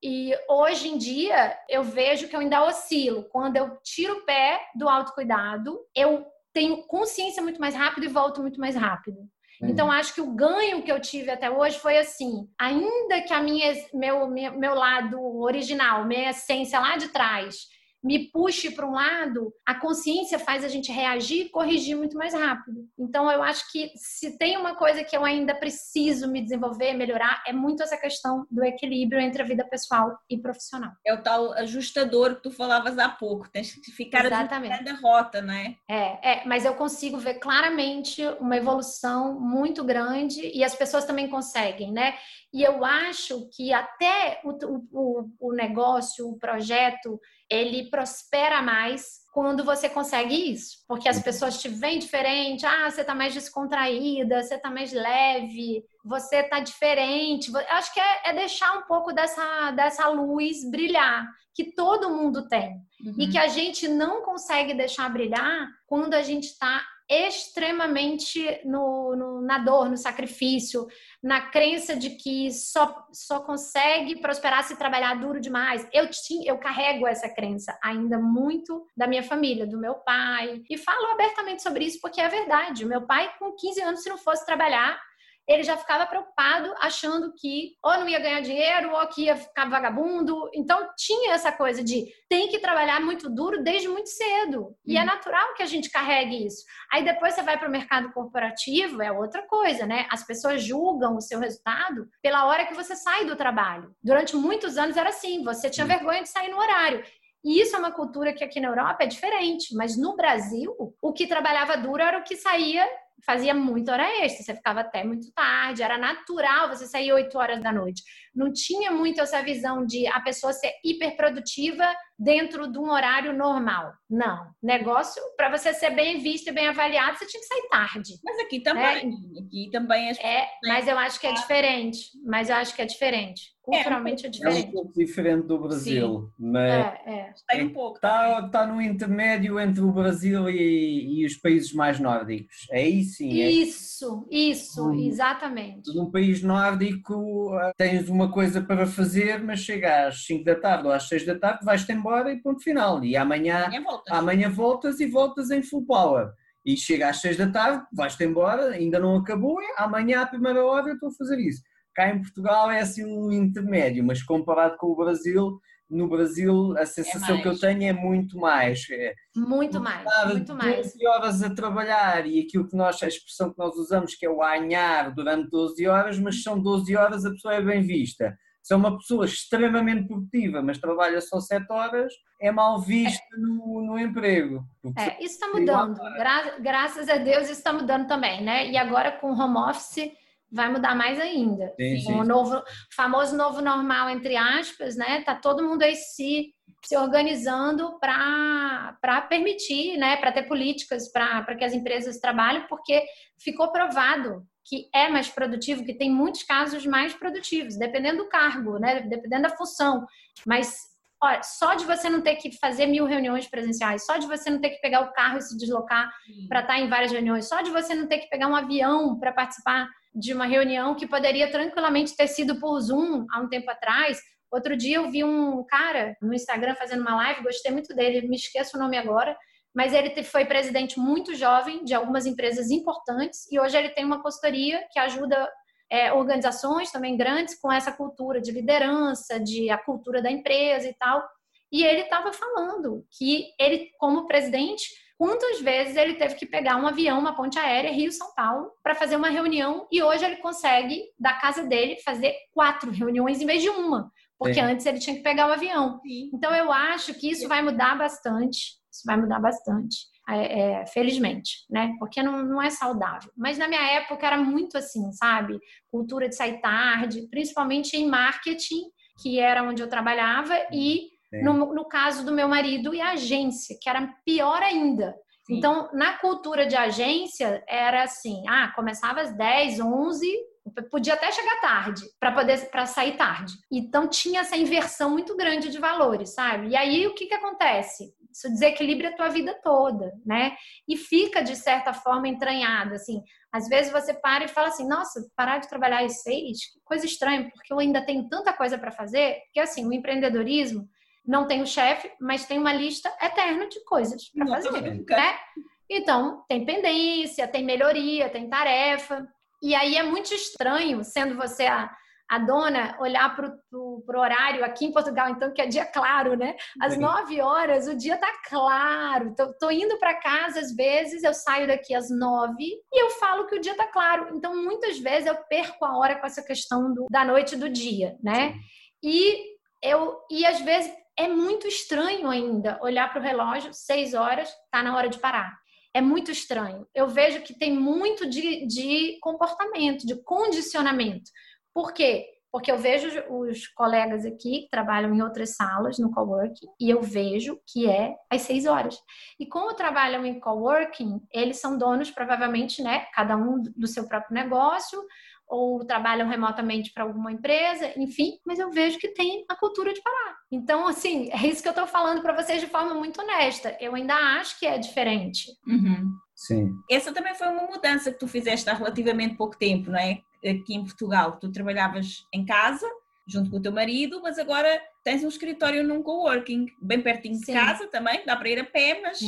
E hoje em dia eu vejo que eu ainda oscilo. Quando eu tiro o pé do autocuidado, eu tenho consciência muito mais rápido e volto muito mais rápido. Então, acho que o ganho que eu tive até hoje foi assim: ainda que a minha, meu, meu lado original, minha essência lá de trás, me puxe para um lado, a consciência faz a gente reagir e corrigir muito mais rápido. Então, eu acho que se tem uma coisa que eu ainda preciso me desenvolver, melhorar, é muito essa questão do equilíbrio entre a vida pessoal e profissional. É o tal ajustador que tu falavas há pouco, tens que ficar Exatamente. a rota, né? É, é, mas eu consigo ver claramente uma evolução muito grande e as pessoas também conseguem, né? E eu acho que até o, o, o negócio, o projeto, ele prospera mais quando você consegue isso. Porque as pessoas te veem diferente, ah, você tá mais descontraída, você tá mais leve, você tá diferente. Eu acho que é, é deixar um pouco dessa, dessa luz brilhar, que todo mundo tem. Uhum. E que a gente não consegue deixar brilhar quando a gente tá extremamente no, no, na dor, no sacrifício, na crença de que só, só consegue prosperar se trabalhar duro demais. Eu, eu carrego essa crença ainda muito da minha família, do meu pai, e falo abertamente sobre isso porque é verdade. Meu pai, com 15 anos, se não fosse trabalhar, ele já ficava preocupado, achando que ou não ia ganhar dinheiro ou que ia ficar vagabundo. Então tinha essa coisa de tem que trabalhar muito duro desde muito cedo. E é uhum. natural que a gente carregue isso. Aí depois você vai para o mercado corporativo, é outra coisa, né? As pessoas julgam o seu resultado pela hora que você sai do trabalho. Durante muitos anos era assim, você tinha vergonha de sair no horário. E isso é uma cultura que aqui na Europa é diferente, mas no Brasil, o que trabalhava duro era o que saía fazia muita hora extra, você ficava até muito tarde, era natural você sair 8 horas da noite. Não tinha muito essa visão de a pessoa ser hiperprodutiva dentro de um horário normal. Não. Negócio, para você ser bem visto e bem avaliado, você tinha que sair tarde. Mas aqui também. Né? Aqui também é. Mas eu acho que é diferente. Mas eu acho que é diferente. Culturalmente é, é diferente. É um pouco diferente do Brasil. Sim. Mas é, é. Está um pouco. Está, está no intermédio entre o Brasil e, e os países mais nórdicos. É isso sim. É. Isso, isso, um, exatamente. Num país nórdico eh, tens uma coisa para fazer, mas chega às 5 da tarde ou às 6 da tarde, vais-te embora e ponto final. E amanhã, amanhã voltas. amanhã voltas e voltas em full power. E chega às 6 da tarde, vais-te embora, ainda não acabou, amanhã à primeira hora eu estou a fazer isso. Cá em Portugal é assim um intermédio, mas comparado com o Brasil, no Brasil a sensação é que eu tenho é muito mais. É, muito mais, muito mais. 12 horas a trabalhar e aquilo que nós, a expressão que nós usamos que é o anhar durante 12 horas, mas são 12 horas a pessoa é bem vista. Se é uma pessoa extremamente produtiva, mas trabalha só 7 horas, é mal vista é. no, no emprego. É, isso está mudando. Gra graças a Deus isso está mudando também, né? E agora com o home office vai mudar mais ainda. Sim, sim. O novo, famoso novo normal, entre aspas, né? Tá todo mundo aí se, se organizando para permitir, né? Para ter políticas para que as empresas trabalhem, porque ficou provado que é mais produtivo, que tem muitos casos mais produtivos, dependendo do cargo, né? Dependendo da função. Mas Olha, só de você não ter que fazer mil reuniões presenciais, só de você não ter que pegar o carro e se deslocar para estar tá em várias reuniões, só de você não ter que pegar um avião para participar de uma reunião que poderia tranquilamente ter sido por Zoom há um tempo atrás. Outro dia eu vi um cara no Instagram fazendo uma live, gostei muito dele, me esqueço o nome agora, mas ele foi presidente muito jovem de algumas empresas importantes e hoje ele tem uma consultoria que ajuda é, organizações também grandes com essa cultura de liderança, de a cultura da empresa e tal. E ele estava falando que ele, como presidente, quantas vezes ele teve que pegar um avião, uma ponte aérea Rio-São Paulo para fazer uma reunião e hoje ele consegue da casa dele fazer quatro reuniões em vez de uma, porque Sim. antes ele tinha que pegar o avião. Sim. Então eu acho que isso vai mudar bastante, isso vai mudar bastante. É, é, felizmente, né? Porque não, não é saudável. Mas na minha época era muito assim, sabe? Cultura de sair tarde, principalmente em marketing, que era onde eu trabalhava, e no, no, caso do meu marido e agência, que era pior ainda. Sim. Então, na cultura de agência, era assim: ah, começava às 10, 11, podia até chegar tarde para poder para sair tarde. Então tinha essa inversão muito grande de valores, sabe? E aí o que que acontece? isso desequilibra a tua vida toda, né? E fica de certa forma entranhado, assim. Às vezes você para e fala assim: "Nossa, parar de trabalhar às seis, que coisa estranha, porque eu ainda tenho tanta coisa para fazer". Porque assim, o empreendedorismo não tem o chefe, mas tem uma lista eterna de coisas para fazer, né? Então, tem pendência, tem melhoria, tem tarefa. E aí é muito estranho, sendo você a, a dona, olhar para o horário aqui em Portugal, então, que é dia claro, né? Às nove horas o dia tá claro. Então, tô indo para casa, às vezes, eu saio daqui às nove e eu falo que o dia tá claro. Então, muitas vezes eu perco a hora com essa questão do, da noite e do dia, né? E eu e às vezes é muito estranho ainda olhar para o relógio, seis horas, tá na hora de parar é muito estranho. Eu vejo que tem muito de, de comportamento, de condicionamento. Por quê? Porque eu vejo os colegas aqui que trabalham em outras salas no coworking e eu vejo que é às seis horas. E como trabalham em coworking, eles são donos, provavelmente, né? Cada um do seu próprio negócio, ou trabalham remotamente para alguma empresa, enfim, mas eu vejo que tem a cultura de parar. Então, assim, é isso que eu estou falando para vocês de forma muito honesta. Eu ainda acho que é diferente. Uhum. Sim. Essa também foi uma mudança que tu fizeste há relativamente pouco tempo, não é? Aqui em Portugal, tu trabalhavas em casa, junto com o teu marido, mas agora tens um escritório num coworking, bem pertinho Sim. de casa também, dá para ir a pé, mas,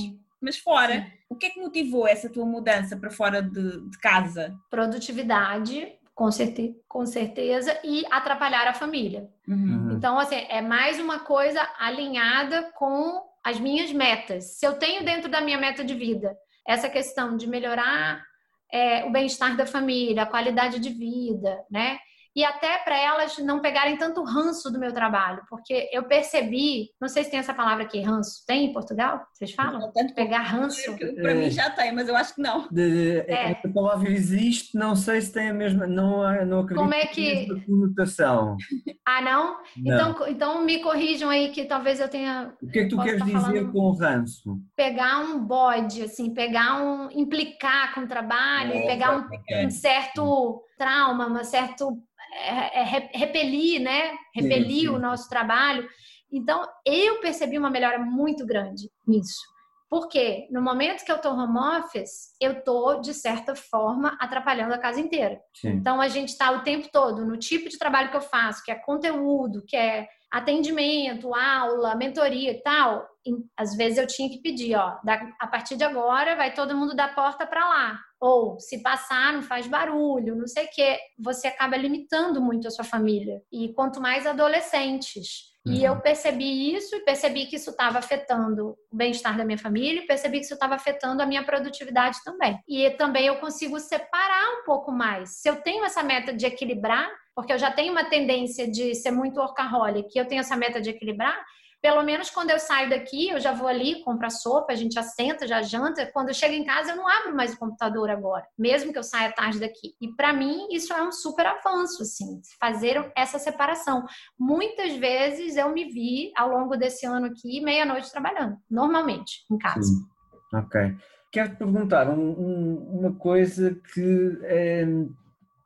mas fora. Sim. O que é que motivou essa tua mudança para fora de, de casa? Produtividade, com, certe com certeza, e atrapalhar a família. Uhum. Então, assim, é mais uma coisa alinhada com as minhas metas. Se eu tenho dentro da minha meta de vida essa questão de melhorar é, o bem-estar da família, a qualidade de vida, né? E até para elas não pegarem tanto ranço do meu trabalho, porque eu percebi, não sei se tem essa palavra aqui, ranço, tem em Portugal? Vocês falam? Não, tanto Pegar ranço? Para é, mim já tem, mas eu acho que não. De, é. Essa palavra existe, não sei se tem a mesma, não, não acredito Como é que... que conotação. Ah, não? não? Então, então me corrijam aí que talvez eu tenha... O que é que tu queres dizer com ranço? Pegar um bode, assim, pegar um... implicar com o trabalho, é, pegar um, um certo trauma, um certo é, é, repelir, né? Repelir sim, sim. o nosso trabalho. Então, eu percebi uma melhora muito grande nisso. Porque no momento que eu estou home office, eu estou, de certa forma, atrapalhando a casa inteira. Sim. Então, a gente está o tempo todo no tipo de trabalho que eu faço, que é conteúdo, que é atendimento, aula, mentoria e tal. Às vezes eu tinha que pedir, ó, a partir de agora vai todo mundo da porta para lá ou se passar não faz barulho, não sei o quê, você acaba limitando muito a sua família. E quanto mais adolescentes. Uhum. E eu percebi isso e percebi que isso estava afetando o bem-estar da minha família e percebi que isso estava afetando a minha produtividade também. E também eu consigo separar um pouco mais. Se eu tenho essa meta de equilibrar, porque eu já tenho uma tendência de ser muito workaholic, eu tenho essa meta de equilibrar, pelo menos quando eu saio daqui, eu já vou ali, compro a sopa, a gente já senta, já janta. Quando eu chego em casa, eu não abro mais o computador agora, mesmo que eu saia tarde daqui. E para mim, isso é um super avanço, assim, fazer essa separação. Muitas vezes eu me vi ao longo desse ano aqui, meia-noite trabalhando, normalmente, em casa. Sim. Ok. Quero te perguntar um, um, uma coisa que é,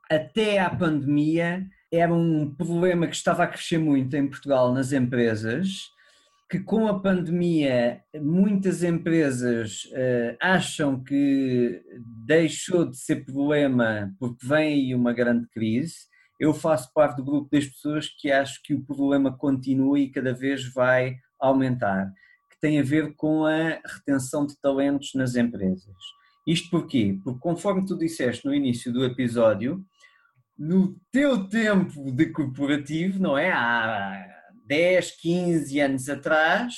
até à pandemia era um problema que estava a crescer muito em Portugal nas empresas que com a pandemia muitas empresas uh, acham que deixou de ser problema porque vem aí uma grande crise. Eu faço parte do grupo das pessoas que acho que o problema continua e cada vez vai aumentar, que tem a ver com a retenção de talentos nas empresas. Isto porquê? Porque conforme tu disseste no início do episódio, no teu tempo de corporativo, não é? Há 10, 15 anos atrás,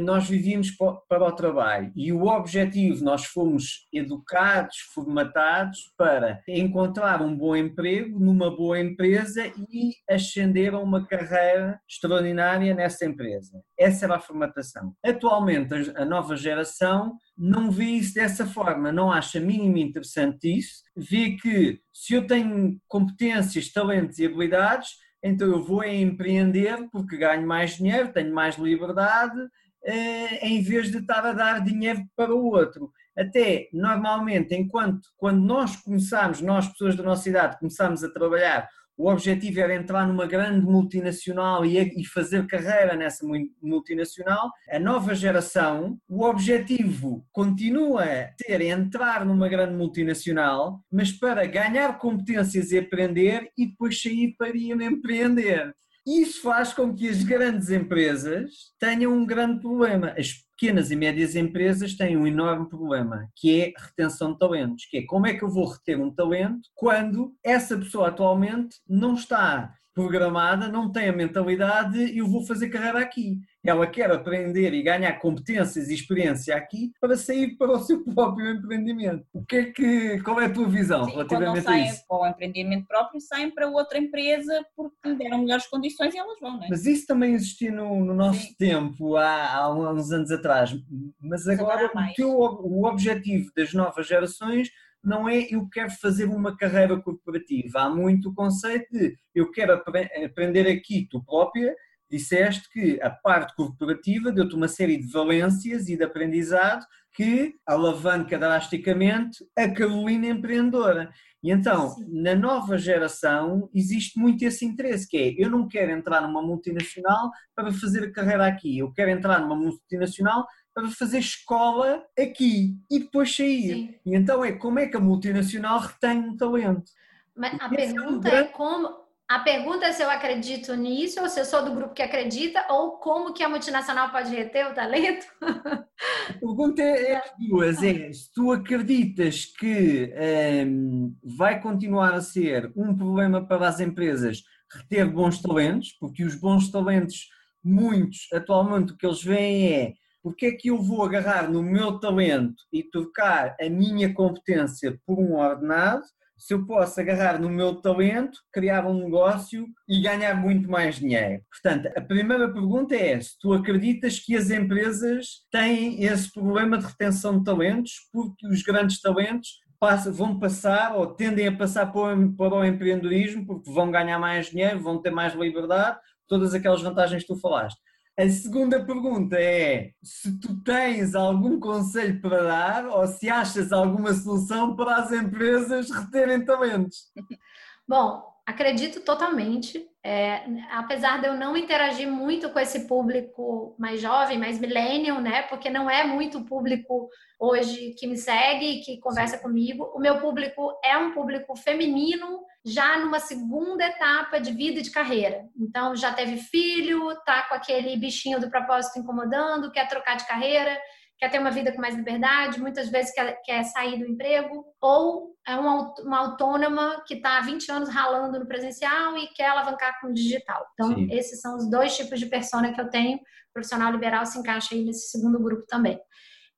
nós vivíamos para o trabalho e o objetivo, nós fomos educados, formatados para encontrar um bom emprego numa boa empresa e ascender a uma carreira extraordinária nessa empresa. Essa era a formatação. Atualmente, a nova geração não vê isso dessa forma, não acha minimamente interessante isso, vê que se eu tenho competências, talentos e habilidades, então eu vou empreender porque ganho mais dinheiro, tenho mais liberdade, eh, em vez de estar a dar dinheiro para o outro. até normalmente, enquanto quando nós começamos, nós pessoas da nossa idade, começamos a trabalhar, o objetivo era entrar numa grande multinacional e, fazer carreira nessa multinacional. A nova geração, o objetivo continua a ser entrar numa grande multinacional, mas para ganhar competências e aprender e depois sair para ir empreender. Isso faz com que as grandes empresas tenham um grande problema. As pequenas e médias empresas têm um enorme problema, que é a retenção de talentos, que é como é que eu vou reter um talento quando essa pessoa atualmente não está programada, não tem a mentalidade e eu vou fazer carreira aqui. Ela quer aprender e ganhar competências e experiência aqui para sair para o seu próprio empreendimento. O que é que, qual é a tua visão Sim, relativamente não saem para o empreendimento próprio, saem para outra empresa porque deram melhores condições e elas vão, não é? Mas isso também existia no, no nosso Sim. tempo, há, há, uns anos atrás. Mas agora, agora o, teu, o objetivo das novas gerações não é eu quero fazer uma carreira corporativa. Há muito o conceito de eu quero aprender aqui tu própria. Disseste que a parte corporativa deu-te uma série de valências e de aprendizado que alavanca drasticamente a Carolina empreendedora. E então, Sim. na nova geração, existe muito esse interesse, que é, eu não quero entrar numa multinacional para fazer a carreira aqui, eu quero entrar numa multinacional para fazer escola aqui e depois sair. Sim. E então é como é que a multinacional retém um talento. Mas a pergunta é, um é como. A pergunta é se eu acredito nisso, ou se eu sou do grupo que acredita, ou como que a multinacional pode reter o talento? A pergunta é, as duas: é se tu acreditas que um, vai continuar a ser um problema para as empresas reter bons talentos, porque os bons talentos, muitos, atualmente o que eles veem é porque é que eu vou agarrar no meu talento e trocar a minha competência por um ordenado se eu posso agarrar no meu talento, criar um negócio e ganhar muito mais dinheiro? Portanto, a primeira pergunta é se tu acreditas que as empresas têm esse problema de retenção de talentos porque os grandes talentos vão passar ou tendem a passar para o empreendedorismo porque vão ganhar mais dinheiro, vão ter mais liberdade, todas aquelas vantagens que tu falaste. A segunda pergunta é se tu tens algum conselho para dar ou se achas alguma solução para as empresas reterem talentos. Bom, acredito totalmente. É, apesar de eu não interagir muito com esse público mais jovem, mais millennial, né? Porque não é muito público hoje que me segue, que conversa comigo. O meu público é um público feminino já numa segunda etapa de vida e de carreira. Então, já teve filho, tá com aquele bichinho do propósito incomodando, quer trocar de carreira, quer ter uma vida com mais liberdade, muitas vezes quer, quer sair do emprego, ou é uma, uma autônoma que está há 20 anos ralando no presencial e quer alavancar com o digital. Então, Sim. esses são os dois tipos de persona que eu tenho. O profissional liberal se encaixa aí nesse segundo grupo também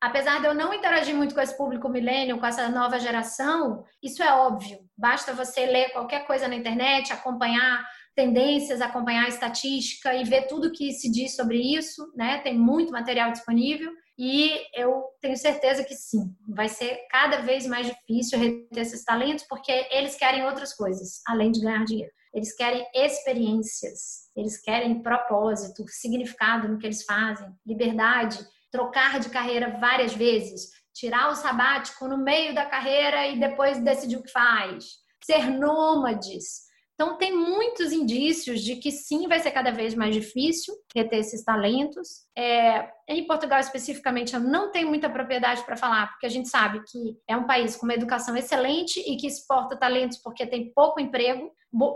apesar de eu não interagir muito com esse público milênio, com essa nova geração, isso é óbvio. Basta você ler qualquer coisa na internet, acompanhar tendências, acompanhar estatística e ver tudo que se diz sobre isso, né? Tem muito material disponível e eu tenho certeza que sim, vai ser cada vez mais difícil reter esses talentos porque eles querem outras coisas, além de ganhar dinheiro. Eles querem experiências, eles querem propósito, significado no que eles fazem, liberdade trocar de carreira várias vezes, tirar o sabático no meio da carreira e depois decidir o que faz, ser nômades. Então, tem muitos indícios de que sim, vai ser cada vez mais difícil reter esses talentos. É, em Portugal, especificamente, eu não tenho muita propriedade para falar, porque a gente sabe que é um país com uma educação excelente e que exporta talentos porque tem pouco emprego,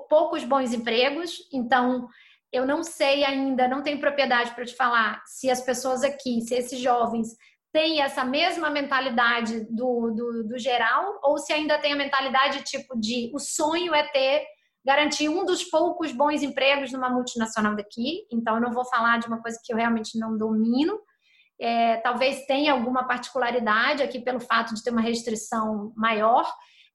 poucos bons empregos. Então, eu não sei ainda, não tenho propriedade para te falar se as pessoas aqui, se esses jovens têm essa mesma mentalidade do, do, do geral, ou se ainda tem a mentalidade tipo de o sonho é ter, garantir um dos poucos bons empregos numa multinacional daqui. Então, eu não vou falar de uma coisa que eu realmente não domino. É, talvez tenha alguma particularidade aqui pelo fato de ter uma restrição maior,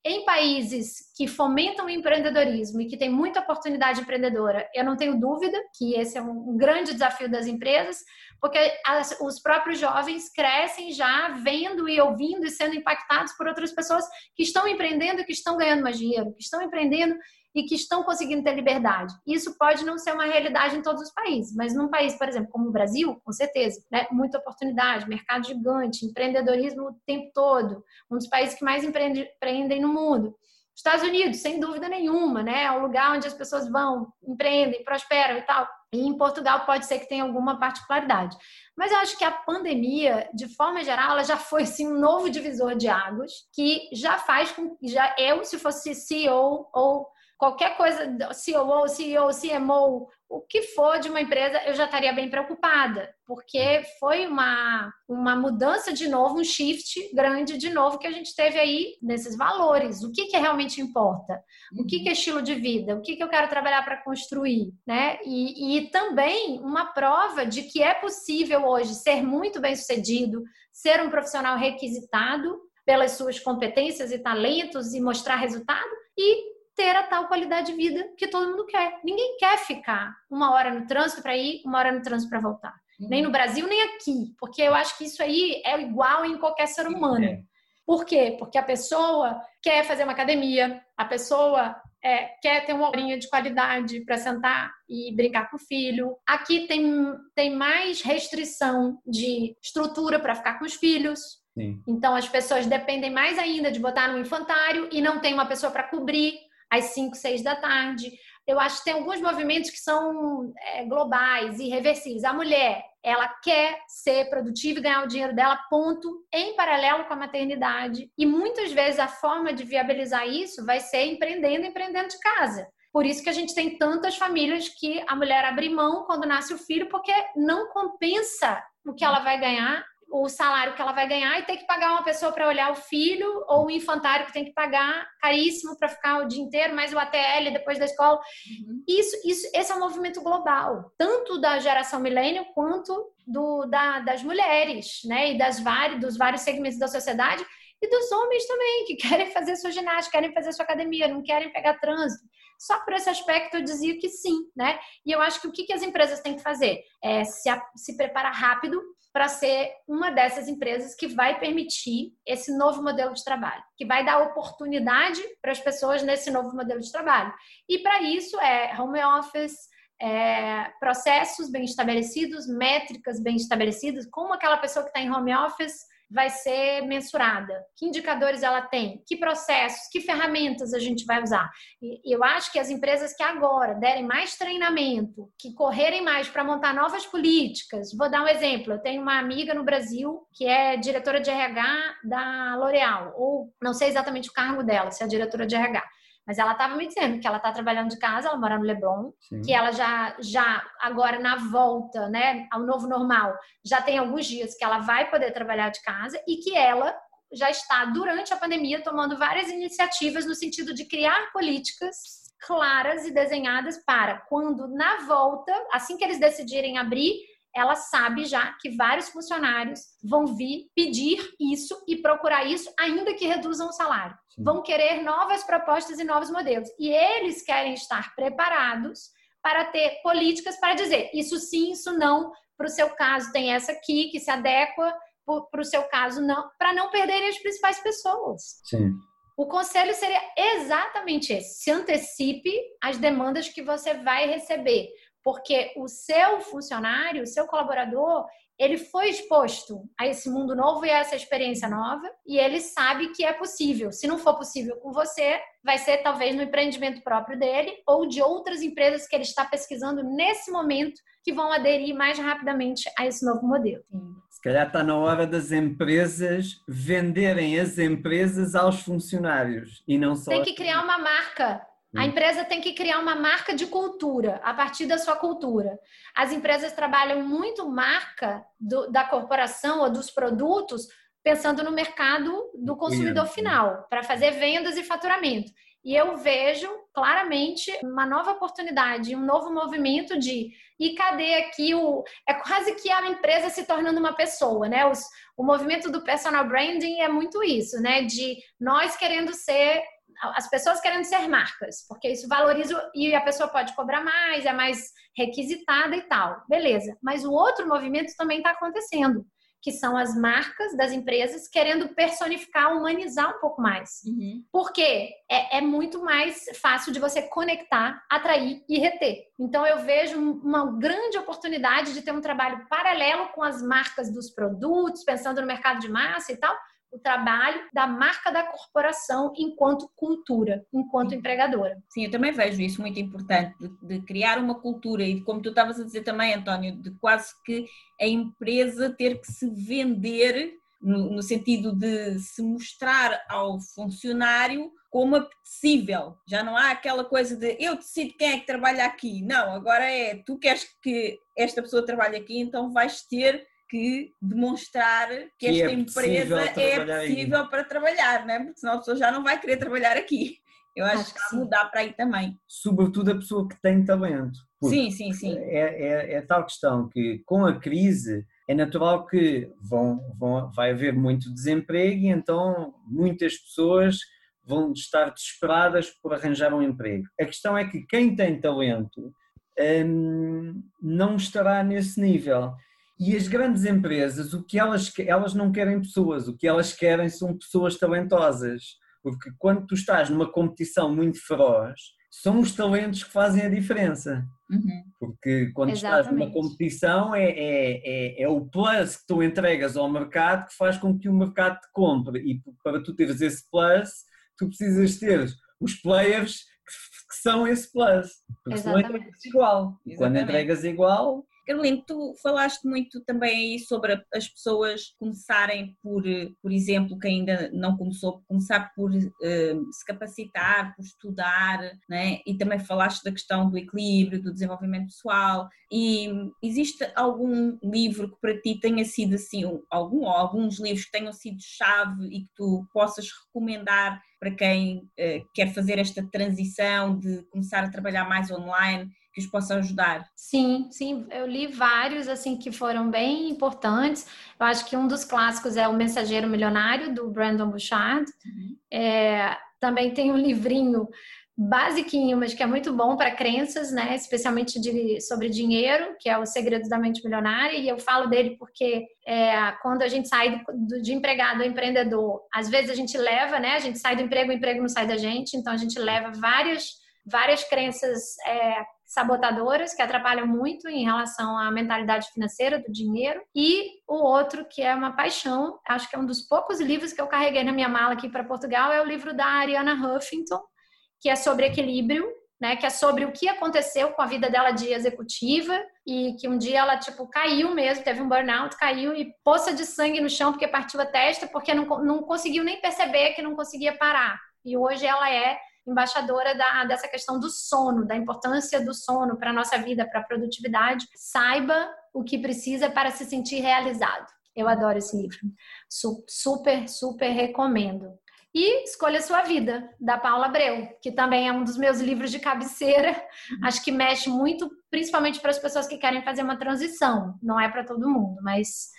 em países que fomentam o empreendedorismo e que tem muita oportunidade empreendedora, eu não tenho dúvida que esse é um grande desafio das empresas, porque as, os próprios jovens crescem já vendo e ouvindo e sendo impactados por outras pessoas que estão empreendendo, que estão ganhando mais dinheiro, que estão empreendendo e que estão conseguindo ter liberdade. Isso pode não ser uma realidade em todos os países, mas num país, por exemplo, como o Brasil, com certeza, né? muita oportunidade, mercado gigante, empreendedorismo o tempo todo, um dos países que mais empreendem no mundo. Estados Unidos, sem dúvida nenhuma, né? É um lugar onde as pessoas vão, empreendem, prosperam e tal. E em Portugal pode ser que tenha alguma particularidade. Mas eu acho que a pandemia, de forma geral, ela já foi assim, um novo divisor de águas que já faz com que já eu, se fosse CEO ou qualquer coisa, CEO, CEO, CMO, o que for de uma empresa, eu já estaria bem preocupada, porque foi uma, uma mudança de novo, um shift grande de novo que a gente teve aí nesses valores. O que, que realmente importa? O que, que é estilo de vida? O que, que eu quero trabalhar para construir? Né? E, e também uma prova de que é possível hoje ser muito bem sucedido, ser um profissional requisitado pelas suas competências e talentos e mostrar resultado e ter a tal qualidade de vida que todo mundo quer. Ninguém quer ficar uma hora no trânsito para ir, uma hora no trânsito para voltar. Uhum. Nem no Brasil, nem aqui. Porque eu acho que isso aí é igual em qualquer ser humano. É. Por quê? Porque a pessoa quer fazer uma academia, a pessoa é, quer ter uma horinha de qualidade para sentar e brincar com o filho. Aqui tem, tem mais restrição de estrutura para ficar com os filhos. Sim. Então as pessoas dependem mais ainda de botar no infantário e não tem uma pessoa para cobrir às 5, 6 da tarde. Eu acho que tem alguns movimentos que são é, globais, irreversíveis. A mulher, ela quer ser produtiva e ganhar o dinheiro dela, ponto, em paralelo com a maternidade. E muitas vezes a forma de viabilizar isso vai ser empreendendo, empreendendo de casa. Por isso que a gente tem tantas famílias que a mulher abre mão quando nasce o filho, porque não compensa o que ela vai ganhar o salário que ela vai ganhar e ter que pagar uma pessoa para olhar o filho, ou o infantário que tem que pagar caríssimo para ficar o dia inteiro, mais o ATL depois da escola. Uhum. Isso, isso, esse é um movimento global, tanto da geração milênio quanto do, da, das mulheres, né? E das vários, dos vários segmentos da sociedade e dos homens também, que querem fazer sua ginástica, querem fazer sua academia, não querem pegar trânsito. Só por esse aspecto eu dizia que sim, né? E eu acho que o que, as empresas têm que fazer é se, se preparar rápido para ser uma dessas empresas que vai permitir esse novo modelo de trabalho, que vai dar oportunidade para as pessoas nesse novo modelo de trabalho. E para isso é home office, é, processos bem estabelecidos, métricas bem estabelecidas, como aquela pessoa que está em home office vai ser mensurada? Que indicadores ela tem? Que processos? Que ferramentas a gente vai usar? E eu acho que as empresas que agora derem mais treinamento, que correrem mais para montar novas políticas. Vou dar um exemplo. Eu tenho uma amiga no Brasil que é diretora de RH da L'Oréal, ou não sei exatamente o cargo dela, se é diretora de RH. Mas ela estava me dizendo que ela está trabalhando de casa, ela mora no Leblon, Sim. que ela já, já agora na volta, né, ao novo normal, já tem alguns dias que ela vai poder trabalhar de casa e que ela já está durante a pandemia tomando várias iniciativas no sentido de criar políticas claras e desenhadas para quando na volta, assim que eles decidirem abrir, ela sabe já que vários funcionários vão vir pedir isso e procurar isso, ainda que reduzam o salário. Sim. Vão querer novas propostas e novos modelos. E eles querem estar preparados para ter políticas para dizer isso sim, isso não. Para o seu caso, tem essa aqui que se adequa, para o seu caso, não, para não perderem as principais pessoas. Sim. O conselho seria exatamente esse: se antecipe as demandas que você vai receber porque o seu funcionário, o seu colaborador, ele foi exposto a esse mundo novo e a essa experiência nova, e ele sabe que é possível. Se não for possível com você, vai ser talvez no empreendimento próprio dele ou de outras empresas que ele está pesquisando nesse momento que vão aderir mais rapidamente a esse novo modelo. Se calhar está na hora das empresas venderem as empresas aos funcionários e não só. Tem que criar uma marca a hum. empresa tem que criar uma marca de cultura a partir da sua cultura. As empresas trabalham muito marca do, da corporação ou dos produtos pensando no mercado do consumidor final, para fazer vendas e faturamento. E eu vejo claramente uma nova oportunidade, um novo movimento de e cadê aqui o é quase que a empresa se tornando uma pessoa, né? Os, o movimento do personal branding é muito isso, né? De nós querendo ser as pessoas querendo ser marcas, porque isso valoriza e a pessoa pode cobrar mais, é mais requisitada e tal. Beleza. Mas o outro movimento também está acontecendo, que são as marcas das empresas querendo personificar, humanizar um pouco mais. Uhum. Porque é, é, muito mais fácil de você conectar, atrair e reter. Então eu vejo uma grande oportunidade de ter um trabalho paralelo com as marcas dos produtos, pensando no mercado de massa e tal, o trabalho da marca da corporação enquanto cultura, enquanto empregadora. Sim, eu também vejo isso muito importante, de, de criar uma cultura e como tu estavas a dizer também, António, de quase que a empresa ter que se vender no, no sentido de se mostrar ao funcionário como apetecível. Já não há aquela coisa de eu decido quem é que trabalha aqui. Não, agora é tu queres que esta pessoa trabalhe aqui, então vais ter que demonstrar que, que esta é empresa é possível para trabalhar, né? porque senão a pessoa já não vai querer trabalhar aqui. Eu acho, acho que está a mudar para aí também. Sobretudo a pessoa que tem talento. Sim, sim, sim. É, é, é, tal questão que com a crise é natural que vão, vão, vai haver muito desemprego e então muitas pessoas vão estar desesperadas por arranjar um emprego. A questão é que quem tem talento hum, não estará nesse nível. E as grandes empresas, o que elas, elas não querem pessoas, o que elas querem são pessoas talentosas. Porque quando tu estás numa competição muito feroz, são os talentos que fazem a diferença. Uhum. Porque quando Exatamente. estás numa competição é, é, é, é, o plus que tu entregas ao mercado que faz com que o mercado te compre. E para tu teres esse plus, tu precisas ter os players que, que são esse plus. Porque Exatamente. senão entregas igual. Exatamente. Quando entregas igual, Carolina, tu falaste muito também aí sobre as pessoas começarem por, por exemplo, quem ainda não começou, começar por uh, se capacitar, por estudar, né? e também falaste da questão do equilíbrio, do desenvolvimento pessoal. E existe algum livro que para ti tenha sido assim, algum ou alguns livros que tenham sido chave e que tu possas recomendar para quem uh, quer fazer esta transição de começar a trabalhar mais online que os possa ajudar? Sim, sim, eu li vários assim que foram bem importantes. Eu acho que um dos clássicos é O Mensageiro Milionário do Brandon Bouchard. Uhum. É, também tem um livrinho basiquinho, mas que é muito bom para crenças, né? Especialmente de, sobre dinheiro, que é o Segredos da Mente Milionária. E eu falo dele porque é, quando a gente sai do, de empregado a empreendedor, às vezes a gente leva, né? A gente sai do emprego, o emprego não sai da gente, então a gente leva várias várias crenças é, sabotadoras que atrapalham muito em relação à mentalidade financeira do dinheiro e o outro que é uma paixão, acho que é um dos poucos livros que eu carreguei na minha mala aqui para Portugal é o livro da Ariana Huffington, que é sobre equilíbrio, né, que é sobre o que aconteceu com a vida dela de executiva e que um dia ela tipo caiu mesmo, teve um burnout, caiu e poça de sangue no chão porque partiu a testa, porque não, não conseguiu nem perceber que não conseguia parar. E hoje ela é embaixadora da, dessa questão do sono, da importância do sono para a nossa vida, para a produtividade. Saiba o que precisa para se sentir realizado. Eu adoro esse livro. Super, super recomendo. E Escolha Sua Vida, da Paula Abreu, que também é um dos meus livros de cabeceira. Uhum. Acho que mexe muito, principalmente para as pessoas que querem fazer uma transição. Não é para todo mundo, mas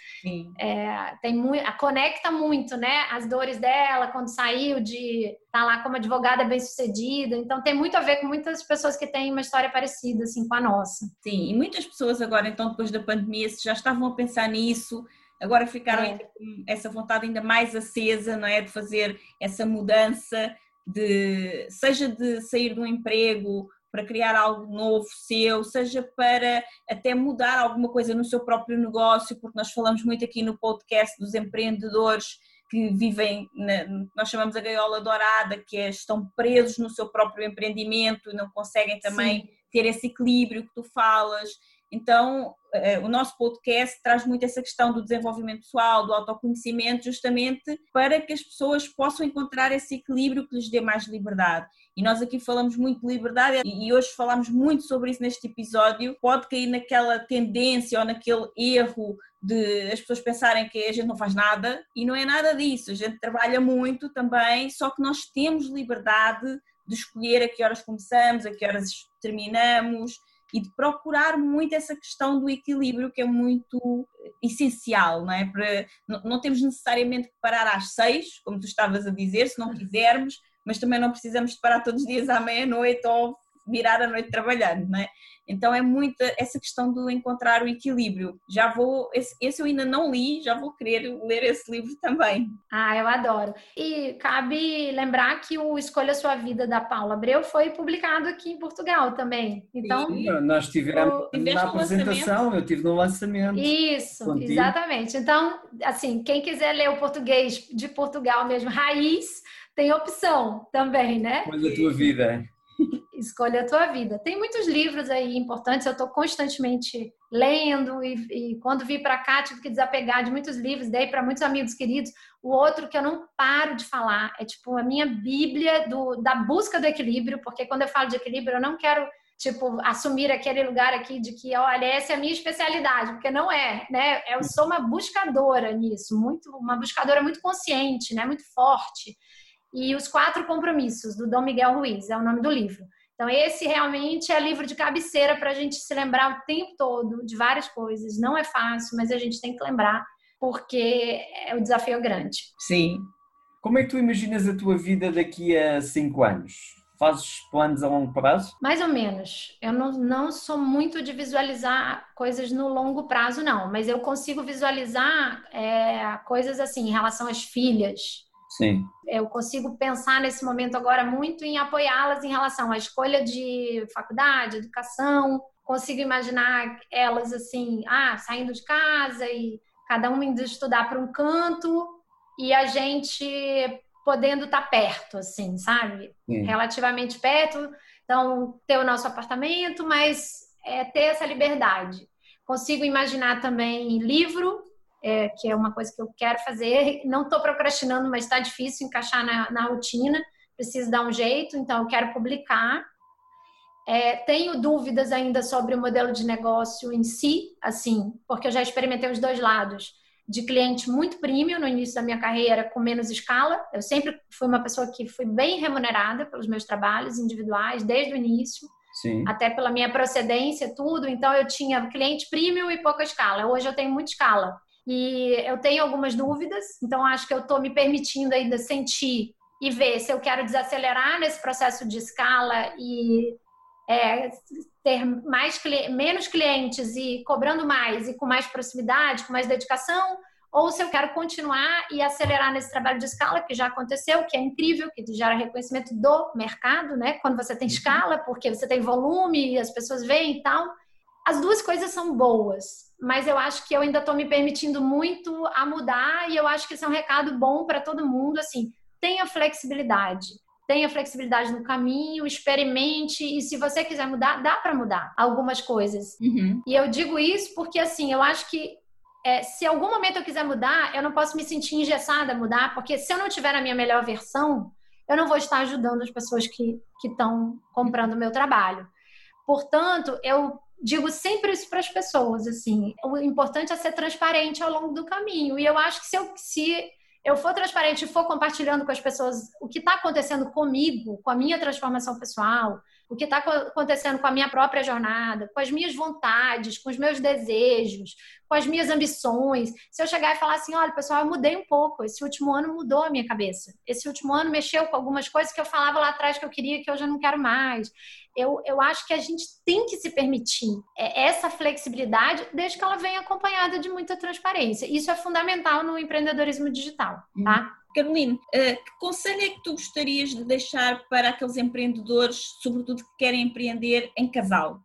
é, tem muito, conecta muito, né? As dores dela quando saiu de estar tá lá como advogada bem sucedida. Então tem muito a ver com muitas pessoas que têm uma história parecida assim com a nossa. Sim, e muitas pessoas agora, então, depois da pandemia, já estavam a pensar nisso agora ficaram é. com essa vontade ainda mais acesa, não é? De fazer essa mudança, de seja de sair de um emprego para criar algo novo seu, seja para até mudar alguma coisa no seu próprio negócio, porque nós falamos muito aqui no podcast dos empreendedores que vivem, na, nós chamamos a gaiola dourada, que é, estão presos no seu próprio empreendimento e não conseguem também Sim. ter esse equilíbrio que tu falas. Então, o nosso podcast traz muito essa questão do desenvolvimento pessoal, do autoconhecimento, justamente para que as pessoas possam encontrar esse equilíbrio que lhes dê mais liberdade. E nós aqui falamos muito de liberdade e hoje falamos muito sobre isso neste episódio. Pode cair naquela tendência ou naquele erro de as pessoas pensarem que a gente não faz nada e não é nada disso. A gente trabalha muito também, só que nós temos liberdade de escolher a que horas começamos, a que horas terminamos e de procurar muito essa questão do equilíbrio que é muito essencial, não é? Para, não, não temos necessariamente que parar às seis, como tu estavas a dizer, se não quisermos, mas também não precisamos de parar todos os dias à meia-noite ou virar a noite trabalhando, não é? Então é muita essa questão de encontrar o equilíbrio. Já vou, esse, esse, eu ainda não li, já vou querer ler esse livro também. Ah, eu adoro. E cabe lembrar que o Escolha Sua Vida da Paula Abreu foi publicado aqui em Portugal também. Então, Sim, nós tivemos na apresentação, eu tive no lançamento. Isso, contigo. exatamente. Então, assim, quem quiser ler o português de Portugal mesmo, raiz, tem opção também, né? Coisa da tua vida. Escolha a tua vida. Tem muitos livros aí importantes, eu estou constantemente lendo e, e quando vi para cá tive que desapegar de muitos livros, dei para muitos amigos queridos. O outro que eu não paro de falar é tipo a minha bíblia do, da busca do equilíbrio, porque quando eu falo de equilíbrio eu não quero tipo assumir aquele lugar aqui de que olha essa é a minha especialidade, porque não é, né? Eu sou uma buscadora nisso, muito uma buscadora muito consciente, né? Muito forte. E os quatro compromissos do Dom Miguel Ruiz é o nome do livro. Então, esse realmente é livro de cabeceira para a gente se lembrar o tempo todo de várias coisas. Não é fácil, mas a gente tem que lembrar, porque é o desafio é grande. Sim. Como é que tu imaginas a tua vida daqui a cinco anos? Fazes planos a longo prazo? Mais ou menos. Eu não, não sou muito de visualizar coisas no longo prazo, não. Mas eu consigo visualizar é, coisas assim, em relação às filhas Sim. Eu consigo pensar nesse momento agora muito em apoiá-las em relação à escolha de faculdade, educação. Consigo imaginar elas assim, ah, saindo de casa e cada uma indo estudar para um canto e a gente podendo estar tá perto, assim, sabe? Sim. Relativamente perto. Então, ter o nosso apartamento, mas é, ter essa liberdade. Consigo imaginar também livro, é, que é uma coisa que eu quero fazer. Não estou procrastinando, mas está difícil encaixar na, na, rotina. Preciso dar um jeito, então eu quero publicar. É, tenho dúvidas ainda sobre o modelo de negócio em si, assim, porque eu já experimentei os dois lados. De cliente muito premium no início da minha carreira, com menos escala. Eu sempre fui uma pessoa que fui bem remunerada pelos meus trabalhos individuais, desde o início. Sim. Até pela minha procedência, tudo. Então, eu tinha cliente premium e pouca escala. Hoje eu tenho muita escala. E eu tenho algumas dúvidas, então acho que eu estou me permitindo ainda sentir e ver se eu quero desacelerar nesse processo de escala e é, ter mais menos clientes e cobrando mais e com mais proximidade, com mais dedicação, ou se eu quero continuar e acelerar nesse trabalho de escala que já aconteceu, que é incrível, que gera reconhecimento do mercado, né? Quando você tem uhum. escala, porque você tem volume e as pessoas veem e tal. As duas coisas são boas, mas eu acho que eu ainda estou me permitindo muito a mudar e eu acho que isso é um recado bom para todo mundo, assim, tenha flexibilidade. Tenha flexibilidade no caminho, experimente e se você quiser mudar, dá para mudar algumas coisas. Uhum. E eu digo isso porque assim, eu acho que é, se algum momento eu quiser mudar, eu não posso me sentir engessada a mudar, porque se eu não tiver a minha melhor versão, eu não vou estar ajudando as pessoas que estão comprando o meu trabalho. Portanto, eu digo sempre isso para as pessoas, assim, o importante é ser transparente ao longo do caminho. E eu acho que se eu, se eu for transparente e for compartilhando com as pessoas o que está acontecendo comigo, com a minha transformação pessoal, o que está acontecendo com a minha própria jornada, com as minhas vontades, com os meus desejos, com as minhas ambições. Se eu chegar e falar assim, olha, pessoal, eu mudei um pouco, esse último ano mudou a minha cabeça. Esse último ano mexeu com algumas coisas que eu falava lá atrás que eu queria, que eu já não quero mais. Eu, eu acho que a gente tem que se permitir é, essa flexibilidade, desde que ela venha acompanhada de muita transparência. Isso é fundamental no empreendedorismo digital, tá? Caroline, eh, que conselho é que tu gostarias de deixar para aqueles empreendedores, sobretudo que querem empreender em casal?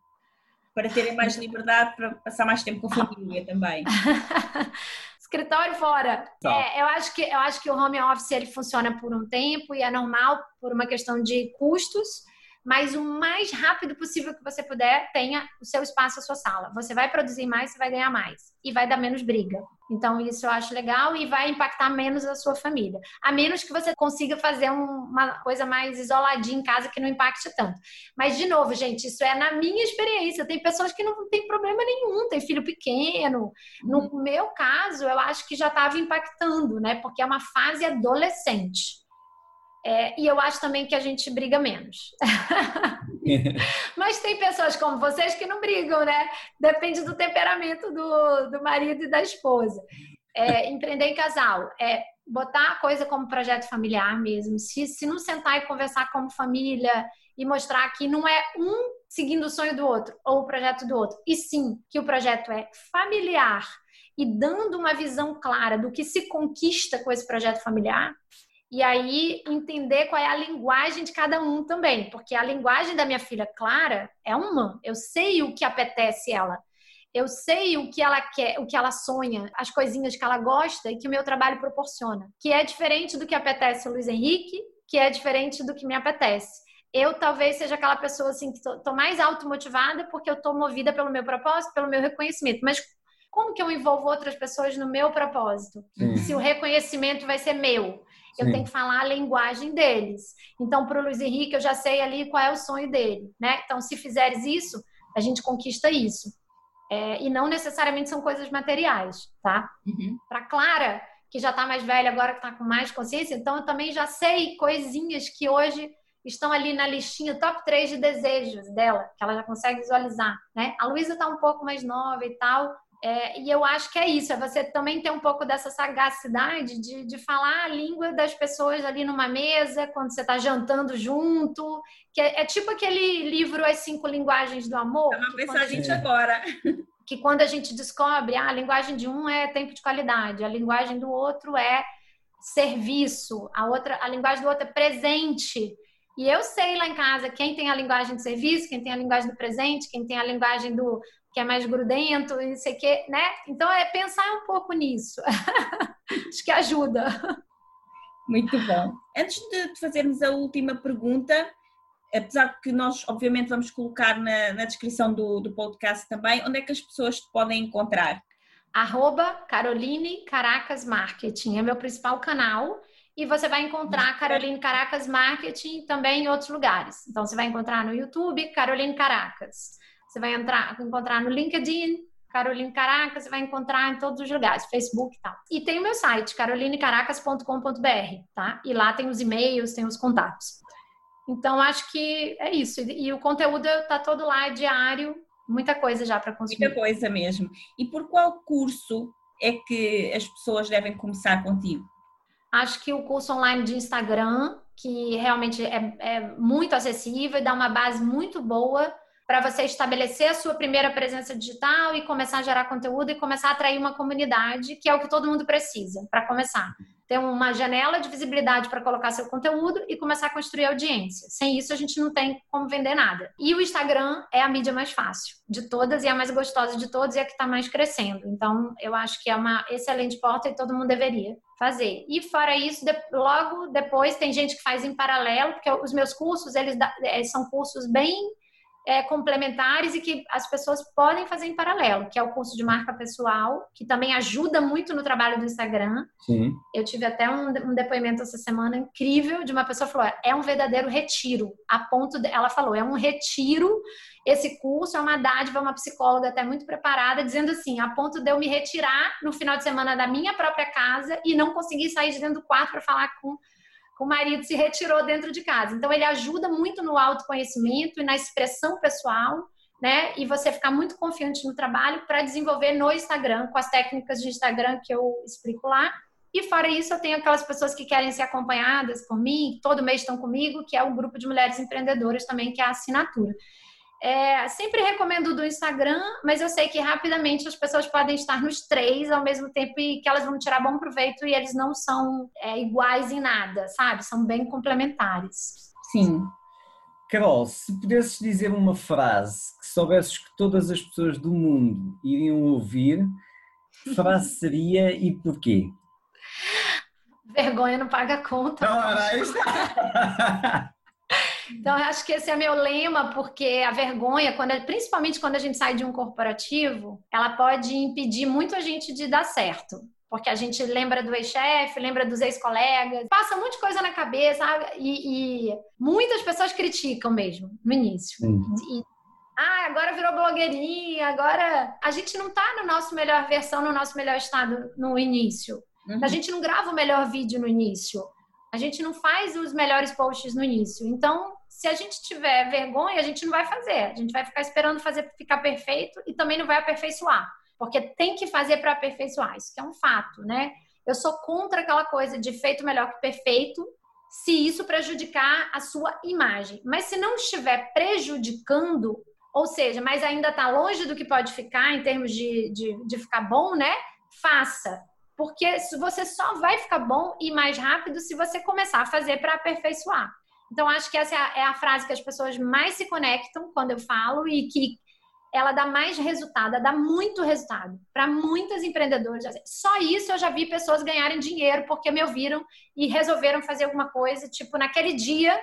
Para terem mais liberdade, para passar mais tempo com a família também. Escritório fora. É, eu, acho que, eu acho que o home office ele funciona por um tempo e é normal por uma questão de custos mas o mais rápido possível que você puder, tenha o seu espaço, a sua sala. Você vai produzir mais, você vai ganhar mais e vai dar menos briga. Então, isso eu acho legal e vai impactar menos a sua família. A menos que você consiga fazer uma coisa mais isoladinha em casa que não impacte tanto. Mas, de novo, gente, isso é na minha experiência. Tem pessoas que não tem problema nenhum, tem filho pequeno. No uhum. meu caso, eu acho que já estava impactando, né? Porque é uma fase adolescente. É, e eu acho também que a gente briga menos. Mas tem pessoas como vocês que não brigam, né? Depende do temperamento do, do marido e da esposa. É, empreender em casal é botar a coisa como projeto familiar mesmo. Se, se não sentar e conversar como família e mostrar que não é um seguindo o sonho do outro ou o projeto do outro, e sim que o projeto é familiar e dando uma visão clara do que se conquista com esse projeto familiar. E aí entender qual é a linguagem de cada um também, porque a linguagem da minha filha Clara é uma. Eu sei o que apetece ela. Eu sei o que ela quer, o que ela sonha, as coisinhas que ela gosta e que o meu trabalho proporciona. Que é diferente do que apetece o Luiz Henrique, que é diferente do que me apetece. Eu talvez seja aquela pessoa assim que tô mais automotivada porque eu tô movida pelo meu propósito, pelo meu reconhecimento. Mas como que eu envolvo outras pessoas no meu propósito? Sim. Se o reconhecimento vai ser meu, eu Sim. tenho que falar a linguagem deles. Então, para o Luiz Henrique, eu já sei ali qual é o sonho dele, né? Então, se fizeres isso, a gente conquista isso. É, e não necessariamente são coisas materiais, tá? Uhum. Para Clara, que já está mais velha agora, que está com mais consciência, então eu também já sei coisinhas que hoje estão ali na listinha top 3 de desejos dela, que ela já consegue visualizar, né? A Luísa está um pouco mais nova e tal, é, e eu acho que é isso, é você também ter um pouco dessa sagacidade de, de falar a língua das pessoas ali numa mesa, quando você está jantando junto, que é, é, tipo aquele livro As Cinco Linguagens do Amor. É uma pensar a gente agora. Que quando a gente descobre, ah, a linguagem de um é tempo de qualidade, a linguagem do outro é serviço, a outra, a linguagem do outro é presente. E eu sei lá em casa quem tem a linguagem de serviço, quem tem a linguagem do presente, quem tem a linguagem do que é mais grudento e não sei o quê, né? Então é pensar um pouco nisso. Acho que ajuda. Muito bom. Antes de fazermos a última pergunta, apesar que nós obviamente vamos colocar na, na descrição do, do podcast também, onde é que as pessoas te podem encontrar? Arroba Caroline Caracas Marketing, é meu principal canal e você vai encontrar Caroline Caracas Marketing também em outros lugares. Então, você vai encontrar no YouTube Caroline Caracas. Você vai entrar, encontrar no LinkedIn, Caroline Caracas, você vai encontrar em todos os lugares, Facebook e tal. E tem o meu site, carolinecaracas.com.br, tá? E lá tem os e-mails, tem os contatos. Então, acho que é isso. E, o conteúdo tá todo lá, é diário, muita coisa já para consumir. Muita coisa mesmo. E por qual curso é que as pessoas devem começar contigo? Acho que o curso online de Instagram, que realmente é, é muito acessível e dá uma base muito boa para você estabelecer a sua primeira presença digital e começar a gerar conteúdo e começar a atrair uma comunidade, que é o que todo mundo precisa para começar. Ter uma janela de visibilidade para colocar seu conteúdo e começar a construir audiência. Sem isso, a gente não tem como vender nada. E o Instagram é a mídia mais fácil de todas e a mais gostosa de todas e a que está mais crescendo. Então, eu acho que é uma excelente porta e todo mundo deveria fazer. E fora isso, de, logo depois tem gente que faz em paralelo, porque os meus cursos, eles é, são cursos bem é, complementares e que as pessoas podem fazer em paralelo, que é o curso de marca pessoal, que também ajuda muito no trabalho do Instagram. Sim. Eu tive até um, um depoimento essa semana incrível de uma pessoa que falou: é um verdadeiro retiro. A ponto de, ela falou, é um retiro. Esse curso é uma dádiva, uma psicóloga até muito preparada, dizendo assim, a ponto de eu me retirar no final de semana da minha própria casa e não conseguir sair de dentro do quarto para falar com o marido se retirou dentro de casa. Então, ele ajuda muito no autoconhecimento e na expressão pessoal, né? E você ficar muito confiante no trabalho para desenvolver no Instagram, com as técnicas de Instagram que eu explico lá. E fora isso, eu tenho aquelas pessoas que querem ser acompanhadas por mim, todo mês estão comigo, que é o grupo de mulheres empreendedoras também, que é a assinatura. É, sempre recomendo do Instagram, mas eu sei que rapidamente as pessoas podem estar nos três ao mesmo tempo e que elas vão tirar bom proveito e eles não são é, iguais em nada, sabe? São bem complementares. Sim. Carol, se pudesses dizer uma frase que soubesses que todas as pessoas do mundo iriam ouvir, frase seria e porquê? Vergonha não paga conta. Ora, está. Então, eu acho que esse é meu lema, porque a vergonha, quando, principalmente quando a gente sai de um corporativo, ela pode impedir muito a gente de dar certo. Porque a gente lembra do ex-chefe, lembra dos ex-colegas, passa muita coisa na cabeça e, e, muitas pessoas criticam mesmo no início. E, ah, agora virou blogueirinha, agora a gente não está no nosso melhor versão, no nosso melhor estado no início. Uhum. A gente não grava o melhor vídeo no início. A gente não faz os melhores posts no início. Então, se a gente tiver vergonha, a gente não vai fazer. A gente vai ficar esperando fazer ficar perfeito e também não vai aperfeiçoar. Porque tem que fazer para aperfeiçoar. Isso que é um fato, né? Eu sou contra aquela coisa de feito melhor que perfeito. se isso prejudicar a sua imagem. Mas se não estiver prejudicando, ou seja, mas ainda está longe do que pode ficar em termos de, de, de ficar bom, né? Faça. Porque você só vai ficar bom e mais rápido se você começar a fazer para aperfeiçoar. Então, acho que essa é a, é a, frase que as pessoas mais se conectam quando eu falo e que ela dá mais resultado, dá muito resultado para muitas empreendedoras. Só isso eu já vi pessoas ganharem dinheiro porque me ouviram e resolveram fazer alguma coisa. Tipo, naquele dia,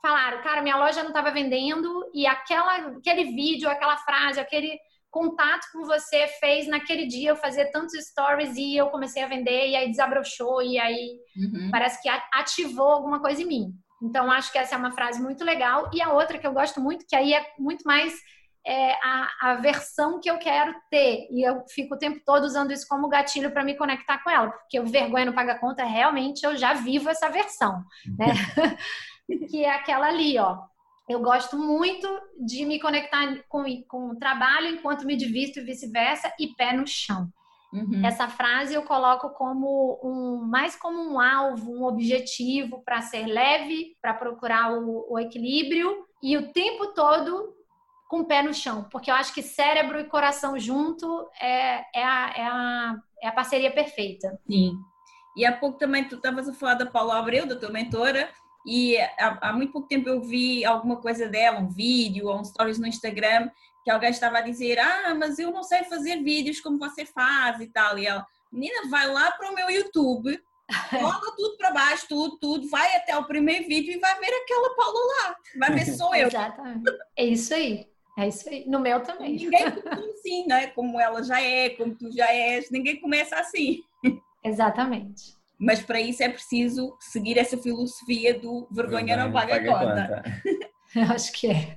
falaram, cara, minha loja não estava vendendo e aquela, aquele vídeo, aquela frase, aquele contato com você fez naquele dia eu fazer tantos stories e eu comecei a vender e aí desabrochou e aí uhum. parece que ativou alguma coisa em mim. Então acho que essa é uma frase muito legal e a outra que eu gosto muito que aí é muito mais é, a, a versão que eu quero ter e eu fico o tempo todo usando isso como gatilho para me conectar com ela porque o vergonha não paga conta realmente eu já vivo essa versão, né? que é aquela ali, ó eu gosto muito de me conectar com, com o trabalho enquanto me divirto e vice-versa, e pé no chão. Uhum. Essa frase eu coloco como um mais como um alvo, um objetivo para ser leve, para procurar o, o, equilíbrio e o tempo todo com o pé no chão, porque eu acho que cérebro e coração junto é, é, a, é, a, é a parceria perfeita. Sim. E há pouco também tu estavas a falar da Paula Abreu, da tua mentora, e há, há, muito pouco tempo eu vi alguma coisa dela, um vídeo ou um stories no Instagram, que alguém estava a dizer: Ah, mas eu não sei fazer vídeos como você faz e tal. E ela, menina, vai lá para o meu YouTube, coloca tudo para baixo, tudo, tudo, vai até o primeiro vídeo e vai ver aquela Paula lá. Vai ver se sou eu. Exatamente. É isso aí. É isso aí. No meu também. Ninguém começa assim, né? Como ela já é, como tu já és, ninguém começa assim. Exatamente. Mas para isso é preciso seguir essa filosofia do vergonha não paga, paga conta. conta. Eu acho que é.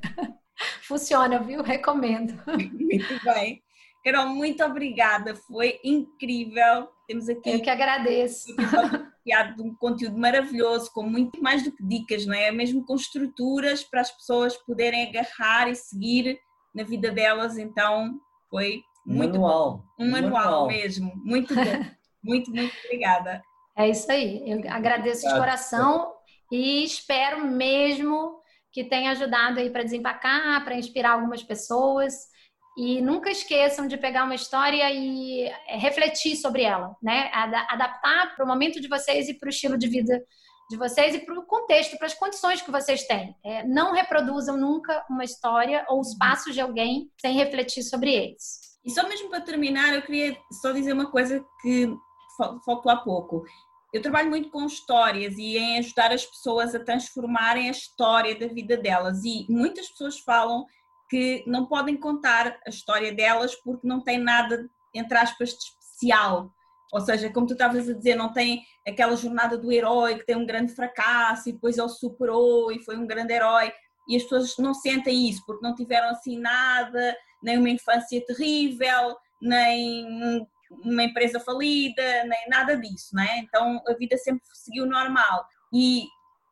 Funciona, viu? Recomendo. Muito bem. Carol, muito obrigada. Foi incrível. Temos aqui. Eu que agradeço. de um conteúdo maravilhoso, com muito mais do que dicas, não é? Mesmo com estruturas para as pessoas poderem agarrar e seguir na vida delas. Então, foi muito manual. bom. Um manual, manual mesmo. Muito bom. muito, muito obrigada. É isso aí. Eu agradeço de coração e espero mesmo que tenha ajudado aí para desempacar, para inspirar algumas pessoas. E nunca esqueçam de pegar uma história e é, refletir sobre ela, né? Adaptar para o momento de vocês e para o estilo de vida de vocês e para o contexto, para as condições que vocês têm. É, não reproduzam nunca uma história ou os passos de alguém sem refletir sobre eles. E só mesmo para terminar, eu queria só dizer uma coisa que faltou há pouco eu trabalho muito com histórias e em ajudar as pessoas a transformarem a história da vida delas. E muitas pessoas falam que não podem contar a história delas porque não tem nada, entre aspas, de especial. Ou seja, como tu estavas a dizer, não tem aquela jornada do herói que tem um grande fracasso e depois ele superou e foi um grande herói. E as pessoas não sentem isso porque não tiveram assim nada, nem uma infância terrível, nem uma empresa falida, nem nada disso, né? Então a vida sempre seguiu normal. E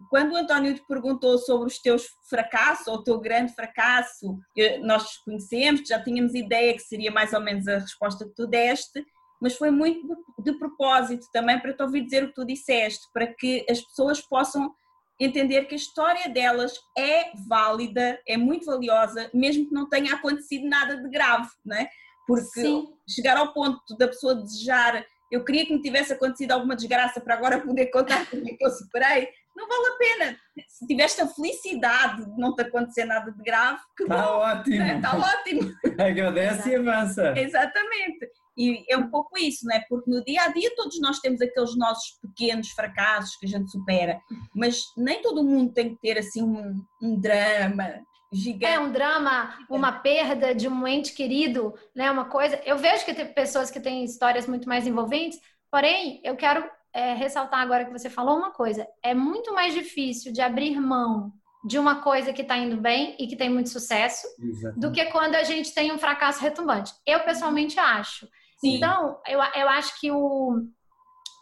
quando o António te perguntou sobre os teus fracassos, ou o teu grande fracasso, nós conhecemos, já tínhamos ideia que seria mais ou menos a resposta que tu deste, mas foi muito de propósito também para te ouvir dizer o que tu disseste, para que as pessoas possam entender que a história delas é válida, é muito valiosa, mesmo que não tenha acontecido nada de grave, né? Porque Sim. chegar ao ponto da pessoa desejar, eu queria que me tivesse acontecido alguma desgraça para agora poder contar como é que eu superei, não vale a pena. Se tiveste a felicidade de não te acontecer nada de grave, que Está bom. ótimo. Está ótimo. Agradece e avança. Exatamente. E é um pouco isso, não é? Porque no dia a dia todos nós temos aqueles nossos pequenos fracassos que a gente supera, mas nem todo mundo tem que ter assim um, um drama gigante. É um drama, uma perda de um ente querido, né? Uma coisa. Eu vejo que tem pessoas que têm histórias muito mais envolventes, porém, eu quero é, ressaltar agora que você falou uma coisa. É muito mais difícil de abrir mão de uma coisa que está indo bem e que tem muito sucesso, Exatamente. do que quando a gente tem um fracasso retumbante. Eu pessoalmente acho. Sim. Então, eu, eu acho que o,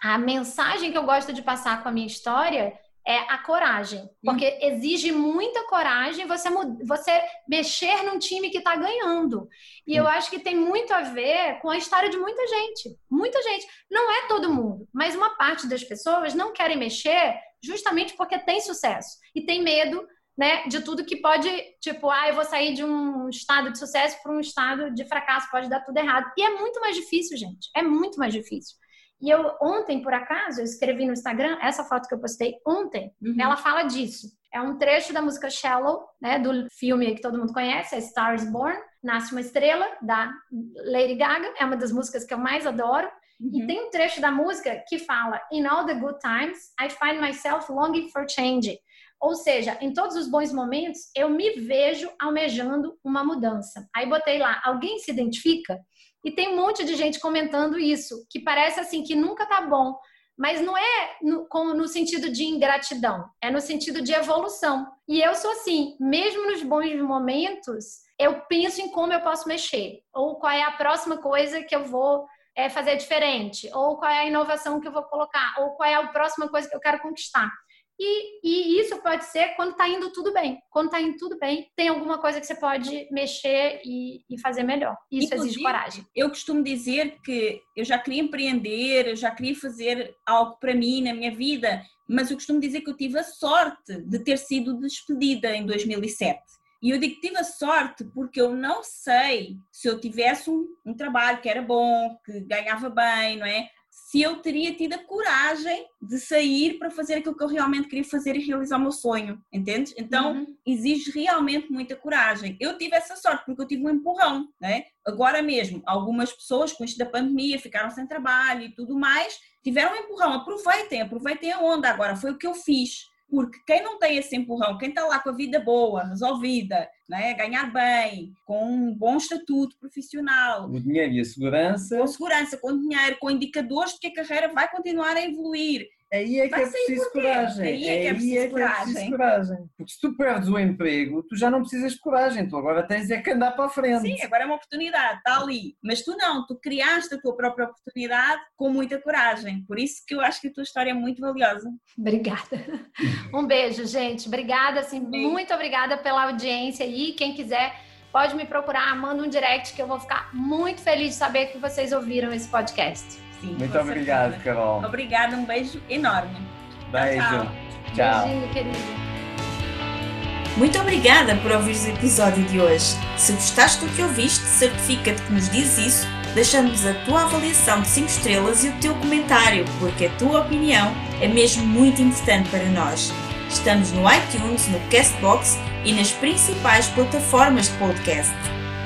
a mensagem que eu gosto de passar com a minha história é a coragem. Porque exige muita coragem você, você mexer num time que está ganhando. E eu acho que tem muito a ver com a história de muita gente. Muita gente. Não é todo mundo, mas uma parte das pessoas não querem mexer justamente porque tem sucesso e tem medo né, de tudo que pode, tipo, ah, eu vou sair de um estado de sucesso para um estado de fracasso, pode dar tudo errado. E é muito mais difícil, gente. É muito mais difícil. E eu ontem, por acaso, eu escrevi no Instagram, essa foto que eu postei ontem, uhum. ela fala disso. É um trecho da música Shallow, né, do filme que todo mundo conhece, é Stars Born, Nasce uma Estrela, da Lady Gaga, é uma das músicas que eu mais adoro. Uhum. E tem um trecho da música que fala: In all the good times, I find myself longing for change. Ou seja, em todos os bons momentos, eu me vejo almejando uma mudança. Aí botei lá, alguém se identifica? E tem um monte de gente comentando isso, que parece assim que nunca tá bom, mas não é no, com, no sentido de ingratidão, é no sentido de evolução. E eu sou assim, mesmo nos bons momentos, eu penso em como eu posso mexer, ou qual é a próxima coisa que eu vou é, fazer diferente, ou qual é a inovação que eu vou colocar, ou qual é a próxima coisa que eu quero conquistar. E, e isso pode ser quando está indo tudo bem. Quando está indo tudo bem, tem alguma coisa que você pode mexer e, e fazer melhor. Isso Inclusive, exige coragem. Eu costumo dizer que eu já queria empreender, eu já queria fazer algo para mim na minha vida, mas eu costumo dizer que eu tive a sorte de ter sido despedida em 2007. E eu digo que tive a sorte porque eu não sei se eu tivesse um, um trabalho que era bom, que ganhava bem, não é? Se eu teria tido a coragem de sair para fazer aquilo que eu realmente queria fazer e realizar o meu sonho, entende? Então uhum. exige realmente muita coragem. Eu tive essa sorte porque eu tive um empurrão, né? Agora mesmo, algumas pessoas com isto da pandemia ficaram sem trabalho e tudo mais, tiveram um empurrão. Aproveitem, aproveitem a onda. Agora foi o que eu fiz porque quem não tem esse empurrão, quem está lá com a vida boa, resolvida, né, ganhar bem, com um bom estatuto profissional, o dinheiro e a segurança, com segurança, com dinheiro, com indicadores de que a carreira vai continuar a evoluir, Aí é que é preciso coragem. Aí é que é preciso, é que é preciso coragem. Porque se tu perdes o emprego, tu já não precisas de coragem, tu agora tens é que andar para a frente. Sim, agora é uma oportunidade, está ali. Mas tu não, tu criaste a tua própria oportunidade com muita coragem. Por isso que eu acho que a tua história é muito valiosa. Obrigada. Um beijo, gente. Obrigada, assim, muito obrigada pela audiência aí. Quem quiser pode me procurar, manda um direct que eu vou ficar muito feliz de saber que vocês ouviram esse podcast. Sim, Muito obrigado, certeza. Carol. Obrigada, um beijo enorme. Beijo. Tchau. tchau. Beijinho, querido. Muito obrigada por ouvir o episódio de hoje. Se gostaste do que ouviste, certifica-te que nos dizes isso, deixando-nos a tua avaliação de 5 estrelas e o teu comentário, porque a tua opinião é mesmo muito importante para nós. Estamos no iTunes, no Castbox e nas principais plataformas de podcast.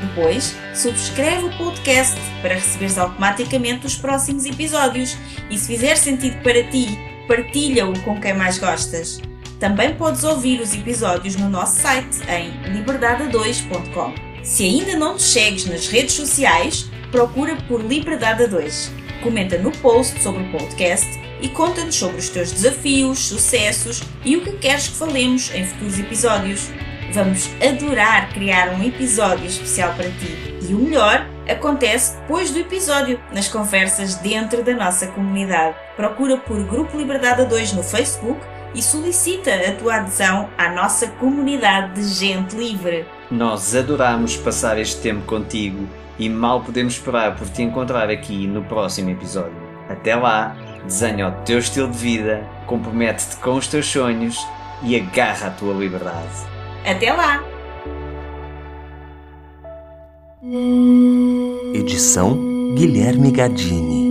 Depois, subscreve o podcast para receberes automaticamente os próximos episódios e, se fizer sentido para ti, partilha-o com quem mais gostas. Também podes ouvir os episódios no nosso site em liberdade2.com. Se ainda não nos segues nas redes sociais, procura por Liberdade 2. Comenta no post sobre o podcast e conta-nos sobre os teus desafios, sucessos e o que queres que falemos em futuros episódios. Vamos adorar criar um episódio especial para ti. E o melhor acontece depois do episódio, nas conversas dentro da nossa comunidade. Procura por Grupo Liberdade 2 no Facebook e solicita a tua adesão à nossa comunidade de gente livre. Nós adoramos passar este tempo contigo e mal podemos esperar por te encontrar aqui no próximo episódio. Até lá, desenha o teu estilo de vida, compromete-te com os teus sonhos e agarra a tua liberdade. Até lá! Edição Guilherme Gadini